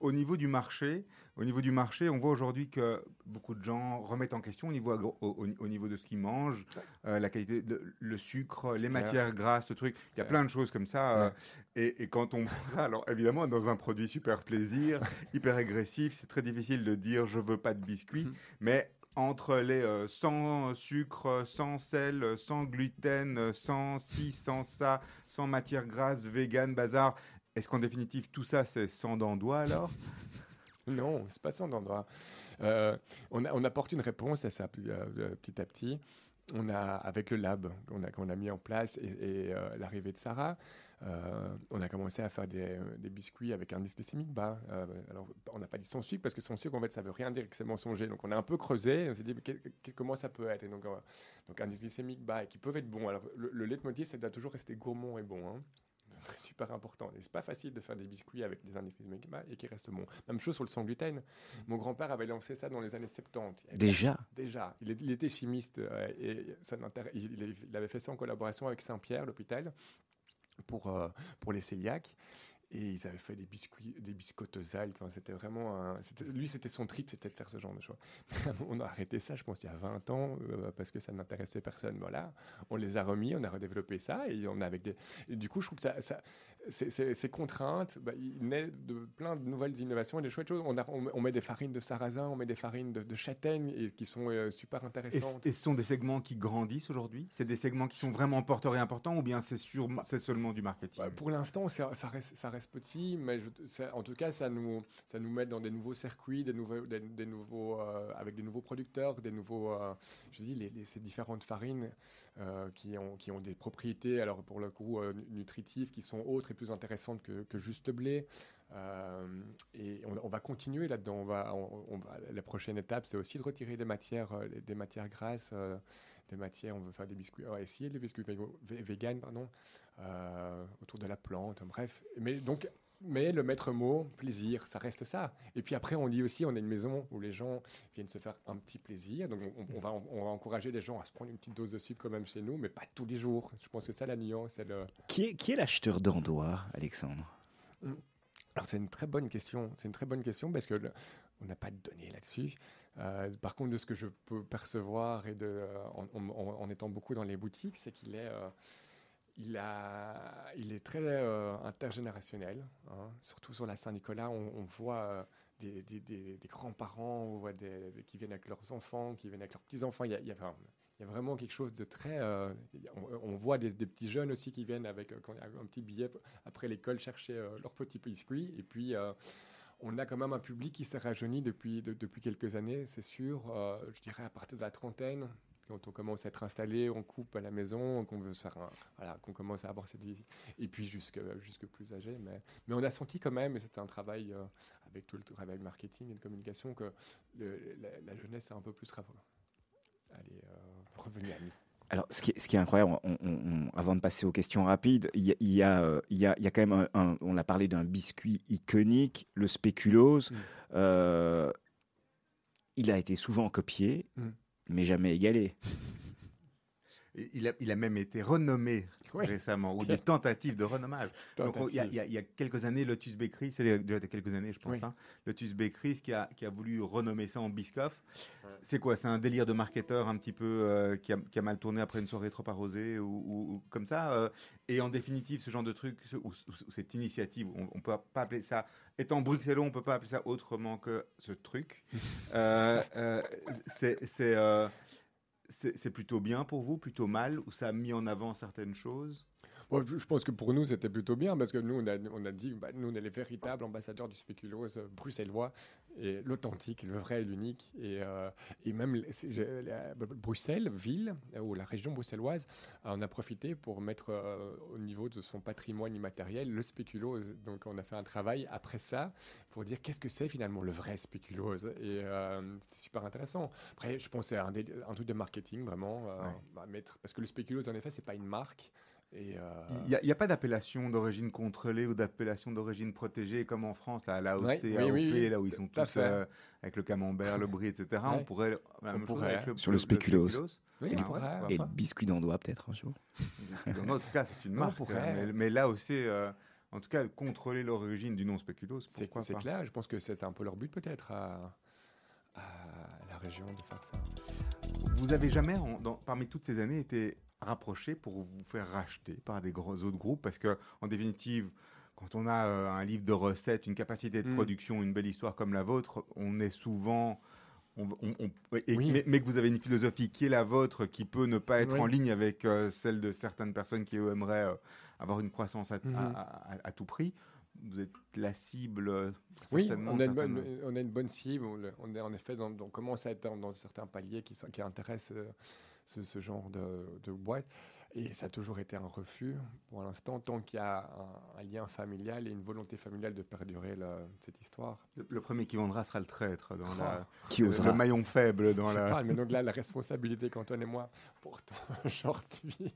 Speaker 4: au, niveau du marché, au niveau du marché, on voit aujourd'hui que beaucoup de gens remettent en question au niveau, au, niveau de ce qu'ils mangent, euh, la qualité, le sucre, les matières grasses, le truc. Il y a plein de choses comme ça. Euh, et, quand on ça, alors évidemment, dans un produit super plaisir, *laughs* hyper agressif, c'est très difficile de dire je veux pas de biscuits, mhm. mais entre les euh, sans sucre, sans sel, sans gluten, sans ci, sans ça, sans matière grasse, vegan, bazar. Est-ce qu'en définitive tout ça c'est sans d'endroit alors?
Speaker 5: Non, c'est pas sans d'endroit. Euh, on, apporte une réponse à ça euh, petit à petit. On a, avec le lab qu'on a mis en place et, l'arrivée de Sarah, euh, on a commencé à faire des, biscuits avec un indice glycémique bas. Euh, alors, on n'a pas dit sans sucre parce que sans sucre, en fait, ça veut rien dire que c'est mensonger. Donc, on a un peu creusé. On s'est dit comment ça peut être? Et donc, un euh, donc, indice glycémique bas et qui peuvent être bons. Alors, le, le leitmotiv, ça doit toujours rester gourmand et bon. Hein. C'est super important. Et c'est pas facile de faire des biscuits avec des indices glycémiques bas et qui restent bons. Même chose sur le sans gluten. Mon grand-père avait lancé ça dans les années 70.
Speaker 3: Déjà?
Speaker 5: Déjà. Il, était chimiste et ça il, il, avait fait ça en collaboration avec Saint-Pierre, l'hôpital pour, euh, pour les cœliaques. Et ils avaient fait des biscuits, des biscottes aux c'était vraiment un, lui, c'était son trip, c'était de faire ce genre de choses. *laughs* on a arrêté ça, je pense, il y a 20 ans, euh, parce que ça n'intéressait personne. Voilà. On les a remis, on a redéveloppé ça, et on a avec des. du coup, je trouve que ça, ça ces contraintes, bah, il naît de plein de nouvelles innovations et des chouettes choses. On, a, on, met des farines de sarrasin, on met des farines de, châtaigne, et qui sont euh, super intéressantes.
Speaker 4: Et, ce sont des segments qui grandissent aujourd'hui? C'est des segments qui sont vraiment porteurs et importants, ou bien c'est bah, seulement du marketing?
Speaker 5: bah, Pour l'instant, ça reste, ça reste petit, mais en tout cas, ça nous, ça nous met dans des nouveaux circuits, des nouveaux, des, nouveaux, euh, avec des nouveaux producteurs, des nouveaux, euh, je dis, les, ces différentes farines qui, ont, qui ont des propriétés, alors pour le coup, nutritives, qui sont autres et plus intéressantes que, que juste blé. et on, va continuer là-dedans. On va, on, la prochaine étape, c'est aussi de retirer des matières, des matières grasses des matières, on veut faire des biscuits, on va essayer des biscuits vegan, pardon, euh, autour de la plante, bref. Mais donc, mais le maître mot, plaisir, ça reste ça. Et puis après, on dit aussi, on a une maison où les gens viennent se faire un petit plaisir. Donc on, va, on va encourager les gens à se prendre une petite dose de sucre quand même chez nous, mais pas tous les jours. Je pense que ça, la nuance.
Speaker 3: Qui est, qui est l'acheteur d'Andois, Alexandre?
Speaker 5: Alors c'est une très bonne question. C'est une très bonne question parce que on n'a pas de données là-dessus. Euh, par contre, de ce que je peux percevoir et de, euh, en, étant beaucoup dans les boutiques, c'est qu'il est, euh, il est très intergénérationnel. Hein. Surtout sur la Saint-Nicolas, on, voit des, grands-parents, qui viennent avec leurs enfants, qui viennent avec leurs petits-enfants. Il y a, vraiment quelque chose de très. on, voit des, petits jeunes aussi qui viennent avec un petit billet après l'école chercher leur petit biscuit. Et puis, on a quand même un public qui s'est rajeuni depuis, quelques années, c'est sûr. Euh, je dirais à partir de la trentaine, quand on commence à être installé, on coupe à la maison, qu'on veut faire voilà, qu'on commence à avoir cette vie. Et puis jusque, jusque plus âgé. Mais, mais on a senti quand même, et c'était un travail euh, avec tout le travail marketing et de communication, que la, jeunesse est un peu plus est euh, revenue à nous.
Speaker 3: Alors, ce qui, est, ce qui est incroyable, avant de passer aux questions rapides, il y a, y a, il y a, quand même un, on a parlé d'un biscuit iconique, le spéculose. Mm. Euh, il a été souvent copié, mm. Mais jamais égalé.
Speaker 4: Il a, il a, même été renommé récemment, ou *laughs* des tentatives de renommage. Donc, il, y a, quelques années, Lotus Bakery, c'est déjà quelques années, je pense, hein, Lotus Bakery qui a, qui a voulu renommer ça en Biscoff. C'est quoi? C'est un délire de marketeur un petit peu euh, qui, a, qui, a, mal tourné après une soirée trop arrosée ou, comme ça euh, Et en définitive, ce genre de truc, ou, cette initiative, on, ne peut pas appeler ça, étant bruxellois, on peut pas appeler ça autrement que ce truc. *laughs* euh, euh c'est c'est plutôt bien pour vous, plutôt mal, ou ça a mis en avant certaines choses?
Speaker 5: Je pense que pour nous, c'était plutôt bien parce que nous, on a, on a dit, bah, nous, on est les véritables ambassadeurs du spéculose bruxellois et l'authentique, le vrai et l'unique. Et, euh, et, même Bruxelles, ville, ou la région bruxelloise, on a profité pour mettre euh, au niveau de son patrimoine immatériel le spéculose. Donc, on a fait un travail après ça pour dire qu'est-ce que c'est finalement le vrai spéculose. Et euh, c'est super intéressant. Après, je pense que c'est un, un, truc de marketing vraiment. Mettre, parce que le spéculose, en effet, c'est pas une marque.
Speaker 4: Euh, il n'y a, pas d'appellation d'origine contrôlée ou d'appellation d'origine protégée comme en France, là, là où c'est AOP, là où ils sont tous euh, avec le camembert, le brie, etc. On pourrait,
Speaker 3: sur le, spéculose. et, le biscuit d'Andois peut-être un jour.
Speaker 4: en tout cas, c'est une marque. Hein, mais, là aussi, euh, en tout cas, contrôler l'origine du nom spéculose,
Speaker 5: C'est clair, je pense que c'est un peu leur but peut-être à, la région de faire ça.
Speaker 4: Vous avez jamais, parmi toutes ces années, été rapprocher pour vous faire racheter par des gros autres groupes parce que en définitive quand on a euh, un livre de recettes, une capacité de mm. production, une belle histoire comme la vôtre, on est souvent on, mais, que vous avez une philosophie qui est la vôtre, qui peut ne pas être en ligne avec euh, celle de certaines personnes qui aimeraient euh, avoir une croissance à, mm-hmm. tout prix, vous êtes la cible.
Speaker 5: Oui, on a, une bonne, on a, une bonne, cible. On, est en effet, dans, on commence à être dans, certains paliers qui, qui intéressent ce, genre de, de boîte. Et ça a toujours été un refus pour l'instant, tant qu'il y a un, lien familial et une volonté familiale de perdurer cette histoire.
Speaker 4: Le, premier qui vendra sera le traître, dans la, oh. qui le, maillon faible dans la.
Speaker 5: mais donc là, la *laughs* responsabilité qu'Antoine et moi portons *laughs* aujourd'hui,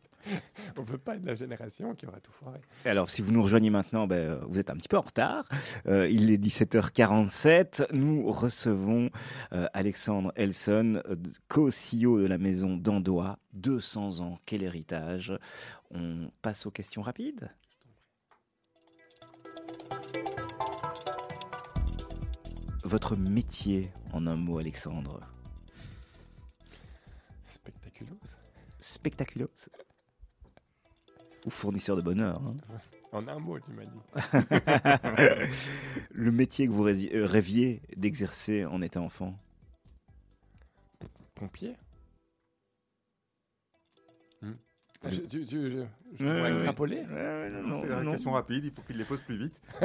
Speaker 5: on ne peut pas être la génération qui aura tout foiré.
Speaker 3: Alors, si vous nous rejoignez maintenant, ben, vous êtes un petit peu en retard. Euh, il est 17h47. Nous recevons euh, Alexandre Elson, euh, co-CEO de la maison d'Andois. 200 ans, quel héritage On passe aux questions rapides Votre métier en un mot, Alexandre
Speaker 5: Spectaculos.
Speaker 3: Spectaculos Ou fournisseur de bonheur. Hein. *laughs*
Speaker 5: En un mot, tu m'as dit. *laughs*
Speaker 3: Le métier que vous euh, rêviez d'exercer en étant enfant?
Speaker 5: Pompier je, tu, tu, je, extrapoler
Speaker 4: C'est une question rapide, il faut qu'il les pose plus vite. *laughs*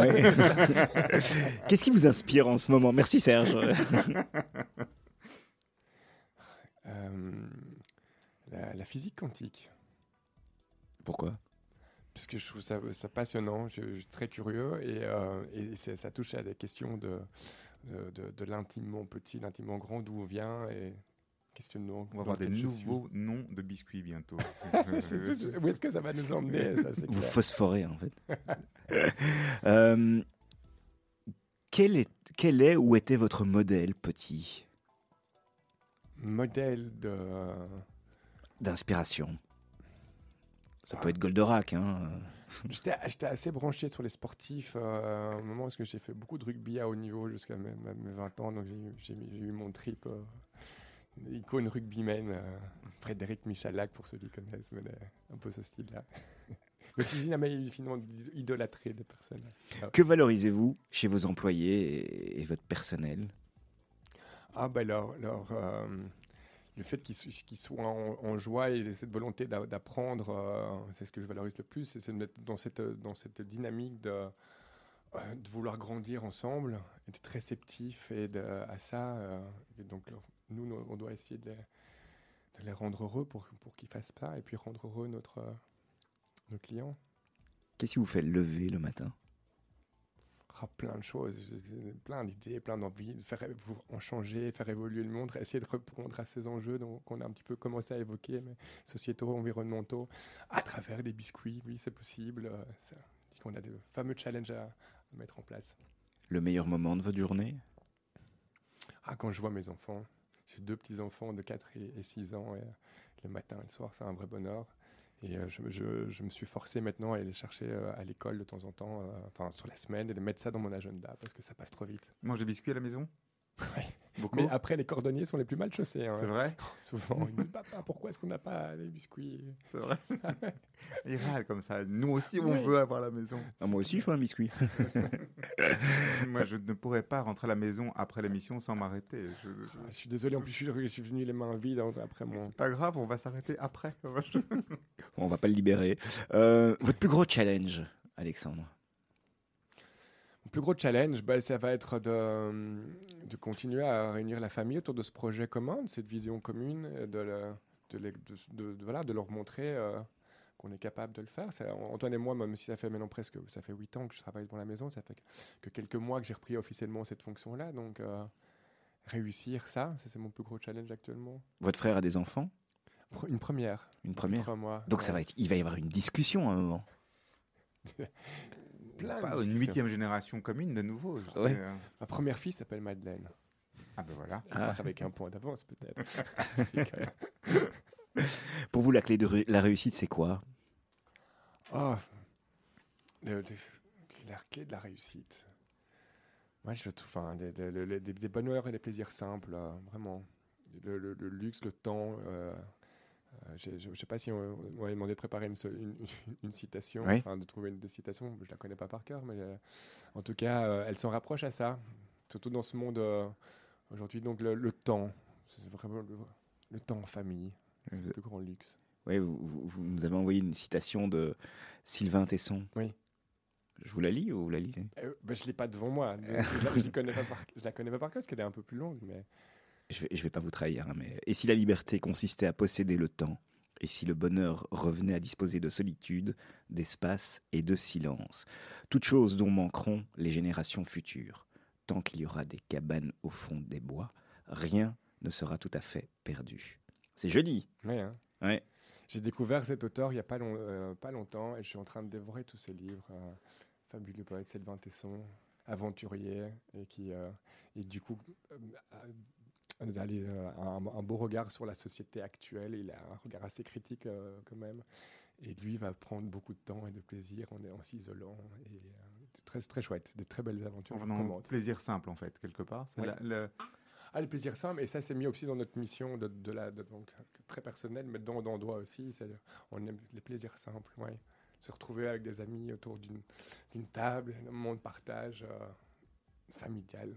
Speaker 3: Qu'est-ce qui vous inspire en ce moment? Merci Serge. *laughs*
Speaker 5: Euh, la, physique quantique.
Speaker 3: Pourquoi?
Speaker 5: Parce que je trouve ça, ça passionnant, je, suis très curieux et, euh, et ça touche à des questions de, de, de, de l'intimement petit, l'intimement grand, d'où on vient et
Speaker 4: on va avoir des nouveaux noms de biscuits bientôt. *laughs*
Speaker 5: Où est-ce que ça va nous emmener ça,
Speaker 3: Vous phosphorez en fait. *laughs* Euh, quel, est, quel est ou était votre modèle petit?
Speaker 5: Modèle de...
Speaker 3: D'inspiration. Ça peut être Goldorak. Hein. *laughs*
Speaker 5: J'étais assez branché sur les sportifs euh, à un moment parce que j'ai fait beaucoup de rugby à haut niveau jusqu'à mes, 20 ans. Donc j'ai eu mon trip euh, icône rugbyman, euh, Frédéric Michalak, pour ceux qui connaissent, mais, un peu ce style-là. *laughs* Mais suis finalement idolâtré des personnes.
Speaker 3: Ah. Que valorisez-vous chez vos employés et, votre personnel?
Speaker 5: Ah, ben leur, euh, le fait qu'ils soient en, joie et cette volonté d'apprendre, euh, c'est ce que je valorise le plus, c'est de mettre dans cette, dans cette dynamique de, de vouloir grandir ensemble, d'être réceptif et de, à ça. et donc, nous, on doit essayer de de les rendre heureux pour, pour qu'ils fassent ça et puis rendre heureux notre, euh, nos clients.
Speaker 3: Qu'est-ce qui vous fait lever le matin?
Speaker 5: Ah, plein de choses, plein d'idées, plein d'envies, de faire en changer, faire évoluer le monde, essayer de répondre à ces enjeux qu'on a un petit peu commencé à évoquer, mais sociétaux, environnementaux, à travers des biscuits, oui, c'est possible. euh, ça, on a des fameux challenges à, à mettre en place.
Speaker 3: Le meilleur moment de votre journée?
Speaker 5: Ah, quand je vois mes enfants, j'ai deux petits-enfants de 4 et, et 6 ans, et, euh, le matin et le soir, c'est un vrai bonheur. Et euh, je, me- je- je me suis forcé maintenant à aller les chercher euh, à l'école de temps en temps, euh, enfin sur la semaine, et de mettre ça dans mon agenda parce que ça passe trop vite.
Speaker 4: Manger des biscuits à la maison?
Speaker 5: Ouais.
Speaker 4: Beaucoup
Speaker 5: Mais après, les cordonniers sont les plus mal chaussés. hein.
Speaker 4: C'est vrai *laughs*
Speaker 5: Souvent, ils me disent Papa, pourquoi est-ce qu'on n'a pas les biscuits?
Speaker 4: C'est vrai *laughs* Ils râlent comme ça. Nous aussi, on
Speaker 5: Oui.
Speaker 4: veut avoir la maison.
Speaker 3: Ah, Moi aussi, je veux un biscuit. *laughs*
Speaker 4: Moi, je ne pourrais pas rentrer à la maison après l'émission sans m'arrêter. Je- je-
Speaker 5: Ah, Je suis désolé, en plus, je suis, je suis venu les mains vides hein, après mon.
Speaker 4: C'est pas grave, on va s'arrêter après.
Speaker 3: On va pas le libérer. Euh, votre plus gros challenge, Alexandre?
Speaker 5: Plus gros challenge, bah, ça va être de, de continuer à réunir la famille autour de ce projet commun, de cette vision commune, et de, le- de, les- voilà, de leur montrer euh, qu'on est capable de le faire. Antoine et moi, même si ça fait maintenant presque ça fait huit ans que je travaille dans la maison, ça fait que, que quelques mois que j'ai repris officiellement cette fonction-là. Donc, euh, réussir ça, ça, c'est mon plus gros challenge actuellement.
Speaker 3: Votre frère a des enfants?
Speaker 5: Une première.
Speaker 3: Une première
Speaker 5: Trois mois.
Speaker 3: Donc ça va être, il va y avoir une discussion à un moment. *laughs*
Speaker 5: Plein de
Speaker 4: Pas une huitième génération commune de nouveau.
Speaker 3: Ouais.
Speaker 4: euh.
Speaker 5: Ma première fille s'appelle Madeleine.
Speaker 4: Ah ben voilà.
Speaker 3: Ah.
Speaker 5: avec un point d'avance, peut-être. *laughs*
Speaker 3: Pour vous, la clé de la réussite, c'est quoi?
Speaker 5: Oh, le- le- c'est la clé de la réussite. Moi, je trouve enfin, des, des- le- des- des bonheurs et des plaisirs simples, euh, vraiment. Le, le- le luxe, le temps. euh, je ne sais pas si on, on m'avait demandé de préparer une, seule- une, une- une citation,
Speaker 3: Oui.
Speaker 5: enfin, de trouver une des citations. Je la connais pas par cœur, mais euh, en tout cas, euh, elle s'en rapproche à ça. Surtout dans ce monde euh, aujourd'hui. Donc, le, le temps, c'est vraiment le, le temps en famille, c'est le plus grand luxe.
Speaker 3: Oui, vous, vous- vous nous avez envoyé une citation de Sylvain Tesson.
Speaker 5: Oui.
Speaker 3: Je vous la lis ou vous la lisez?
Speaker 5: Euh, ben, je l'ai pas devant moi. donc *laughs* je, la- je, connais pas par, je la connais pas par cœur parce qu'elle est un peu plus longue. Mais
Speaker 3: Je vais, je vais pas vous trahir, hein, mais et si la liberté consistait à posséder le temps, et si le bonheur revenait à disposer de solitude, d'espace et de silence, toutes choses dont manqueront les générations futures, tant qu'il y aura des cabanes au fond des bois, rien ne sera tout à fait perdu. C'est joli.
Speaker 5: ouais, hein.
Speaker 3: Ouais.
Speaker 5: j'ai découvert cet auteur il y a pas, long- euh, pas longtemps et je suis en train de dévorer tous ses livres. euh, fabuleux poète Sylvain Tesson, aventurier et qui euh, et du coup allé, euh, un, un beau regard sur la société actuelle. Il a un regard assez critique euh, quand même. Et lui va prendre beaucoup de temps et de plaisir en, en s'isolant. Et euh, c'est très, très chouette, des très belles aventures.
Speaker 4: En plaisir simple, en fait, quelque part. C'est
Speaker 5: Oui.
Speaker 4: la- le-
Speaker 5: Ah, le plaisir simple, et ça c'est mis aussi dans notre mission de, de la, de- donc, très personnelle, mais dans d'endroit aussi. c'est- On aime les plaisirs simples, ouais. Se retrouver avec des amis autour d'une d'une table, un moment de partage euh, familial.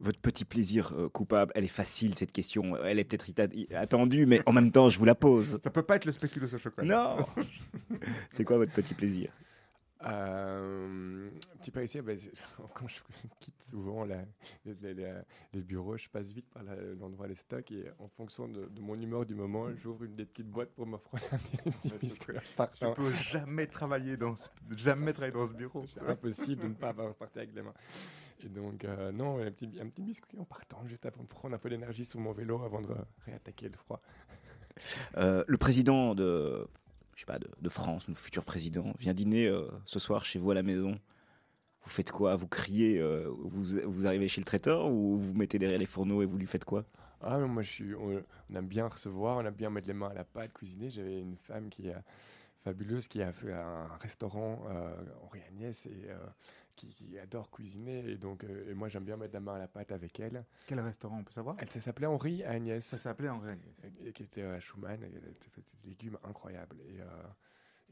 Speaker 3: Votre petit plaisir euh, coupable, elle est facile cette question, elle est peut-être attendue, mais en même temps je vous la pose.
Speaker 4: Ça peut pas être le spéculoos au chocolat.
Speaker 3: Non *laughs* C'est quoi votre petit plaisir?
Speaker 5: Euh, petit plaisir, ben, c'est- *laughs* quand je quitte souvent la- les, bureaux, je passe vite par l'endroit des stocks et en fonction de, de mon humeur du moment, j'ouvre une des petites boîtes pour m'offrir un petit, biscuit.
Speaker 4: Je peux jamais travailler dans ce, jamais travailler dans ce bureau.
Speaker 5: C'est impossible de ne pas avoir partir avec les mains. Et donc, euh, non, un petit, un petit biscuit en partant, juste avant de prendre un peu d'énergie sur mon vélo avant de réattaquer le froid.
Speaker 3: Euh, le président de, je sais pas, de, de France, le futur président, vient dîner euh, ce soir chez vous à la maison. Vous faites quoi? Vous criez vous, vous arrivez chez le traiteur ou vous vous mettez derrière les fourneaux et vous lui faites quoi?
Speaker 5: Ah non, moi, je suis, on, on aime bien recevoir, on aime bien mettre les mains à la pâte, cuisiner. J'avais une femme qui est fabuleuse, qui a fait un restaurant euh, Henri Agnès et euh, qui, qui adore cuisiner. Et donc, euh, et moi, j'aime bien mettre la main à la pâte avec elle.
Speaker 4: Quel restaurant, on peut savoir?
Speaker 5: Elle ça s'appelait Henri Agnès.
Speaker 4: Ça s'appelait en Rennes.
Speaker 5: et qui était à Schumann, et elle fait des légumes incroyables. Et, euh,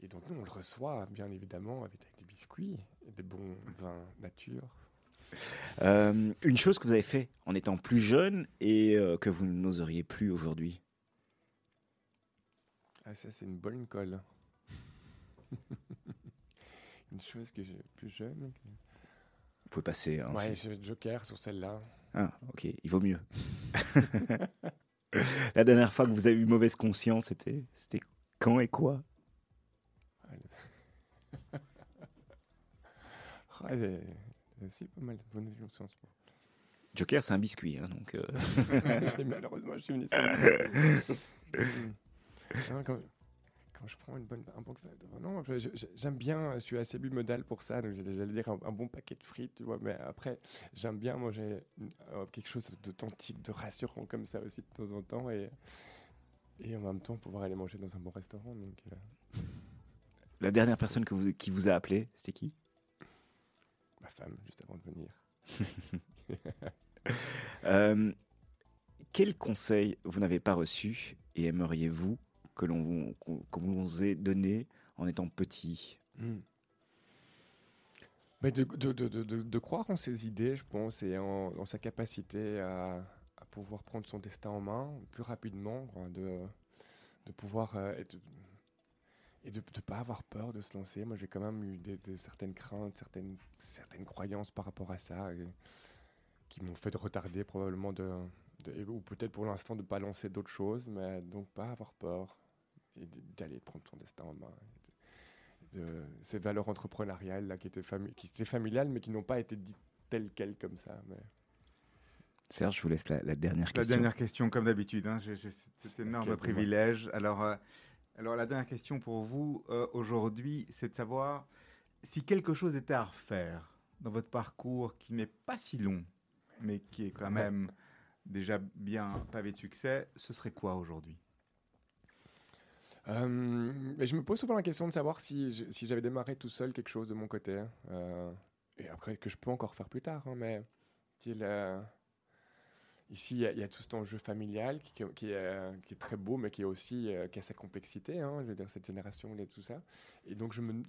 Speaker 5: et donc, nous, on le reçoit, bien évidemment, avec, avec des biscuits et des bons vins nature. *laughs*
Speaker 3: Euh, Une chose que vous avez fait en étant plus jeune et euh, que vous n'oseriez plus aujourd'hui?
Speaker 5: Ah, ça, c'est une bonne colle. *laughs* une chose que j'ai plus jeune. que-
Speaker 3: Vous pouvez passer. hein,
Speaker 5: ouais, j'ai Joker sur celle-là.
Speaker 3: Ah, ok, il vaut mieux. *laughs* La dernière fois que vous avez eu mauvaise conscience, c'était c'était quand et quoi? *laughs*
Speaker 5: Ah, aussi pas mal de bonnes conscience.
Speaker 3: Joker, c'est un biscuit, hein, donc. euh, *laughs*
Speaker 5: Malheureusement, je suis venu quand, je prends une bonne, un bon, non, j'aime bien, je suis assez bimodal pour ça, donc j'allais j'allais dire un, un bon paquet de frites, tu vois, mais après, j'aime bien manger euh, quelque chose d'authentique, de rassurant comme ça aussi de temps en temps, et, et en même temps pouvoir aller manger dans un bon restaurant. Donc, euh,
Speaker 3: La dernière personne que vous, qui vous a appelé, c'était qui?
Speaker 5: Ma femme, juste avant de venir. *laughs*
Speaker 3: Euh, Quel conseil vous n'avez pas reçu et aimeriez-vous que l'on qu'on vous ait donné en étant petit
Speaker 5: Hmm. Mais de, croire en ses idées, je pense, et en, sa capacité à, pouvoir prendre son destin en main plus rapidement, de, pouvoir euh, et de ne pas avoir peur de se lancer. Moi, j'ai quand même eu certaines craintes, certaines, croyances par rapport à ça, qui m'ont fait de retarder probablement ou peut-être pour l'instant de ne pas lancer d'autres choses, mais donc pas avoir peur et d'aller prendre son destin en main de ces valeurs entrepreneuriales là, qui, étaient fami- qui étaient familiales mais qui n'ont pas été dites telles quelles comme ça. Mais...
Speaker 3: Serge, je vous laisse la, la dernière
Speaker 4: La
Speaker 3: question.
Speaker 4: dernière question, comme d'habitude, hein, cet énorme privilège. Alors, euh, alors, la dernière question pour vous euh, aujourd'hui, c'est de savoir si quelque chose était à refaire dans votre parcours qui n'est pas si long, mais qui est quand même déjà bien pavé de succès, ce serait quoi aujourd'hui?
Speaker 5: Mais je me pose souvent la question de savoir si, si j'avais démarré tout seul quelque chose de mon côté. Euh, et après, que je peux encore faire plus tard. hein, mais euh, ici, il y, a- tout cet enjeu familial qui, est, qui est très beau, mais qui, est aussi, euh, qui a sa complexité. hein, je veux dire, cette génération et tout ça. Et donc, je me,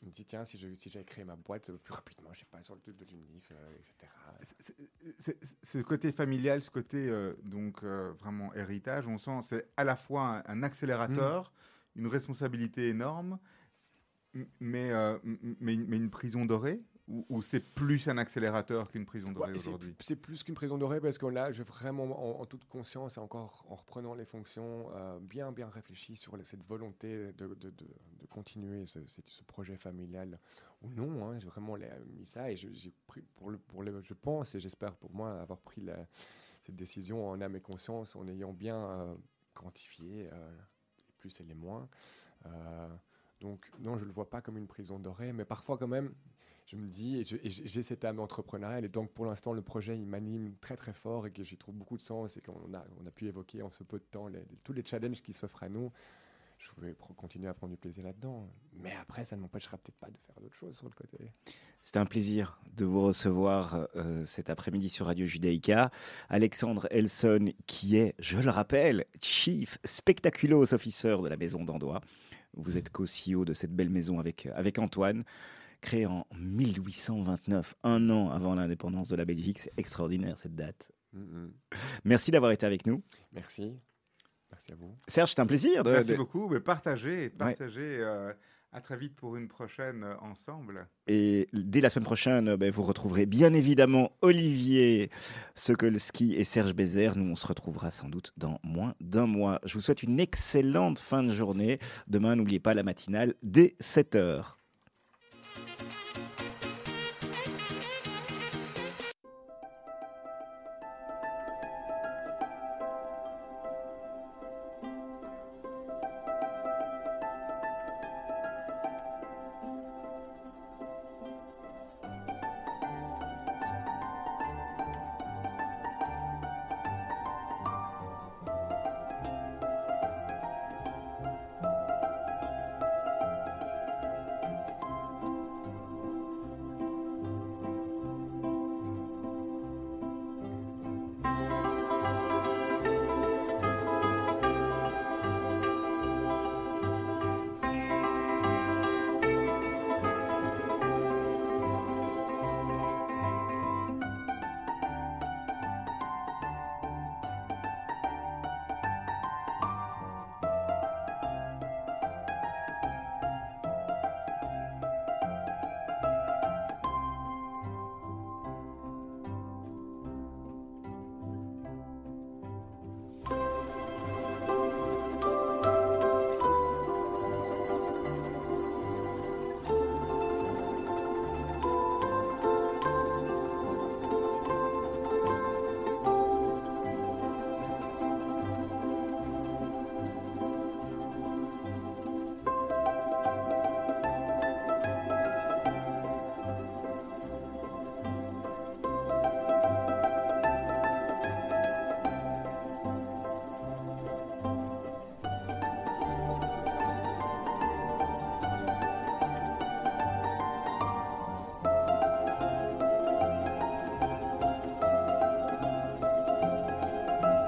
Speaker 5: je me dis, tiens, si, je, si j'avais créé ma boîte euh, plus rapidement, je sais pas, sur le truc de l'UNIF, euh, etc.
Speaker 4: C'est- c'est- c'est- Ce côté familial, ce côté euh, donc euh, vraiment héritage, on sent c'est à la fois un, un accélérateur, une responsabilité énorme, mais, mais une prison dorée ou, c'est plus un accélérateur qu'une prison dorée
Speaker 5: Ouais,
Speaker 4: aujourd'hui?
Speaker 5: C'est plus qu'une prison dorée parce qu'on l'a, j'ai vraiment en, en toute conscience et encore en reprenant les fonctions, euh, bien bien réfléchi sur les- cette volonté de, de, de- de continuer ce, projet familial ou non. hein, j'ai vraiment mis ça et je- j'ai pris pour le, pour le, je pense et j'espère pour moi avoir pris la- cette décision en âme et conscience en ayant bien euh, quantifié euh, les plus et les moins. Donc non, je le vois pas comme une prison dorée, mais parfois quand même je me dis, et j'ai cette âme entrepreneuriale, et donc pour l'instant, le projet, il m'anime très très fort et que j'y trouve beaucoup de sens et qu'on a, on a pu évoquer en ce peu de temps tous les challenges qui s'offrent à nous. Je vais continuer à prendre du plaisir là-dedans. Mais après, ça ne m'empêchera peut-être pas de faire d'autres choses sur le côté.
Speaker 3: C'était un plaisir de vous recevoir euh, cet après-midi sur Radio Judaïka. Alexandre Elson, qui est, je le rappelle, Chief Spectaculos Officer de la maison d'Andois. Vous êtes co-CEO de cette belle maison avec, avec Antoine, créée en 1829, un an avant l'indépendance de la Belgique. C'est extraordinaire cette date. Merci d'avoir été avec nous.
Speaker 5: Merci. Merci à vous.
Speaker 3: Serge, c'est un plaisir. De,
Speaker 4: Merci
Speaker 3: de-
Speaker 4: beaucoup, mais partagez, partagez. euh, à très vite pour une prochaine euh, ensemble.
Speaker 3: Et dès la semaine prochaine, euh, ben, vous retrouverez bien évidemment Olivier Sokolski et Serge Bézère. Nous, on se retrouvera sans doute dans moins d'un mois. Je vous souhaite une excellente fin de journée. Demain, n'oubliez pas la matinale dès 7h.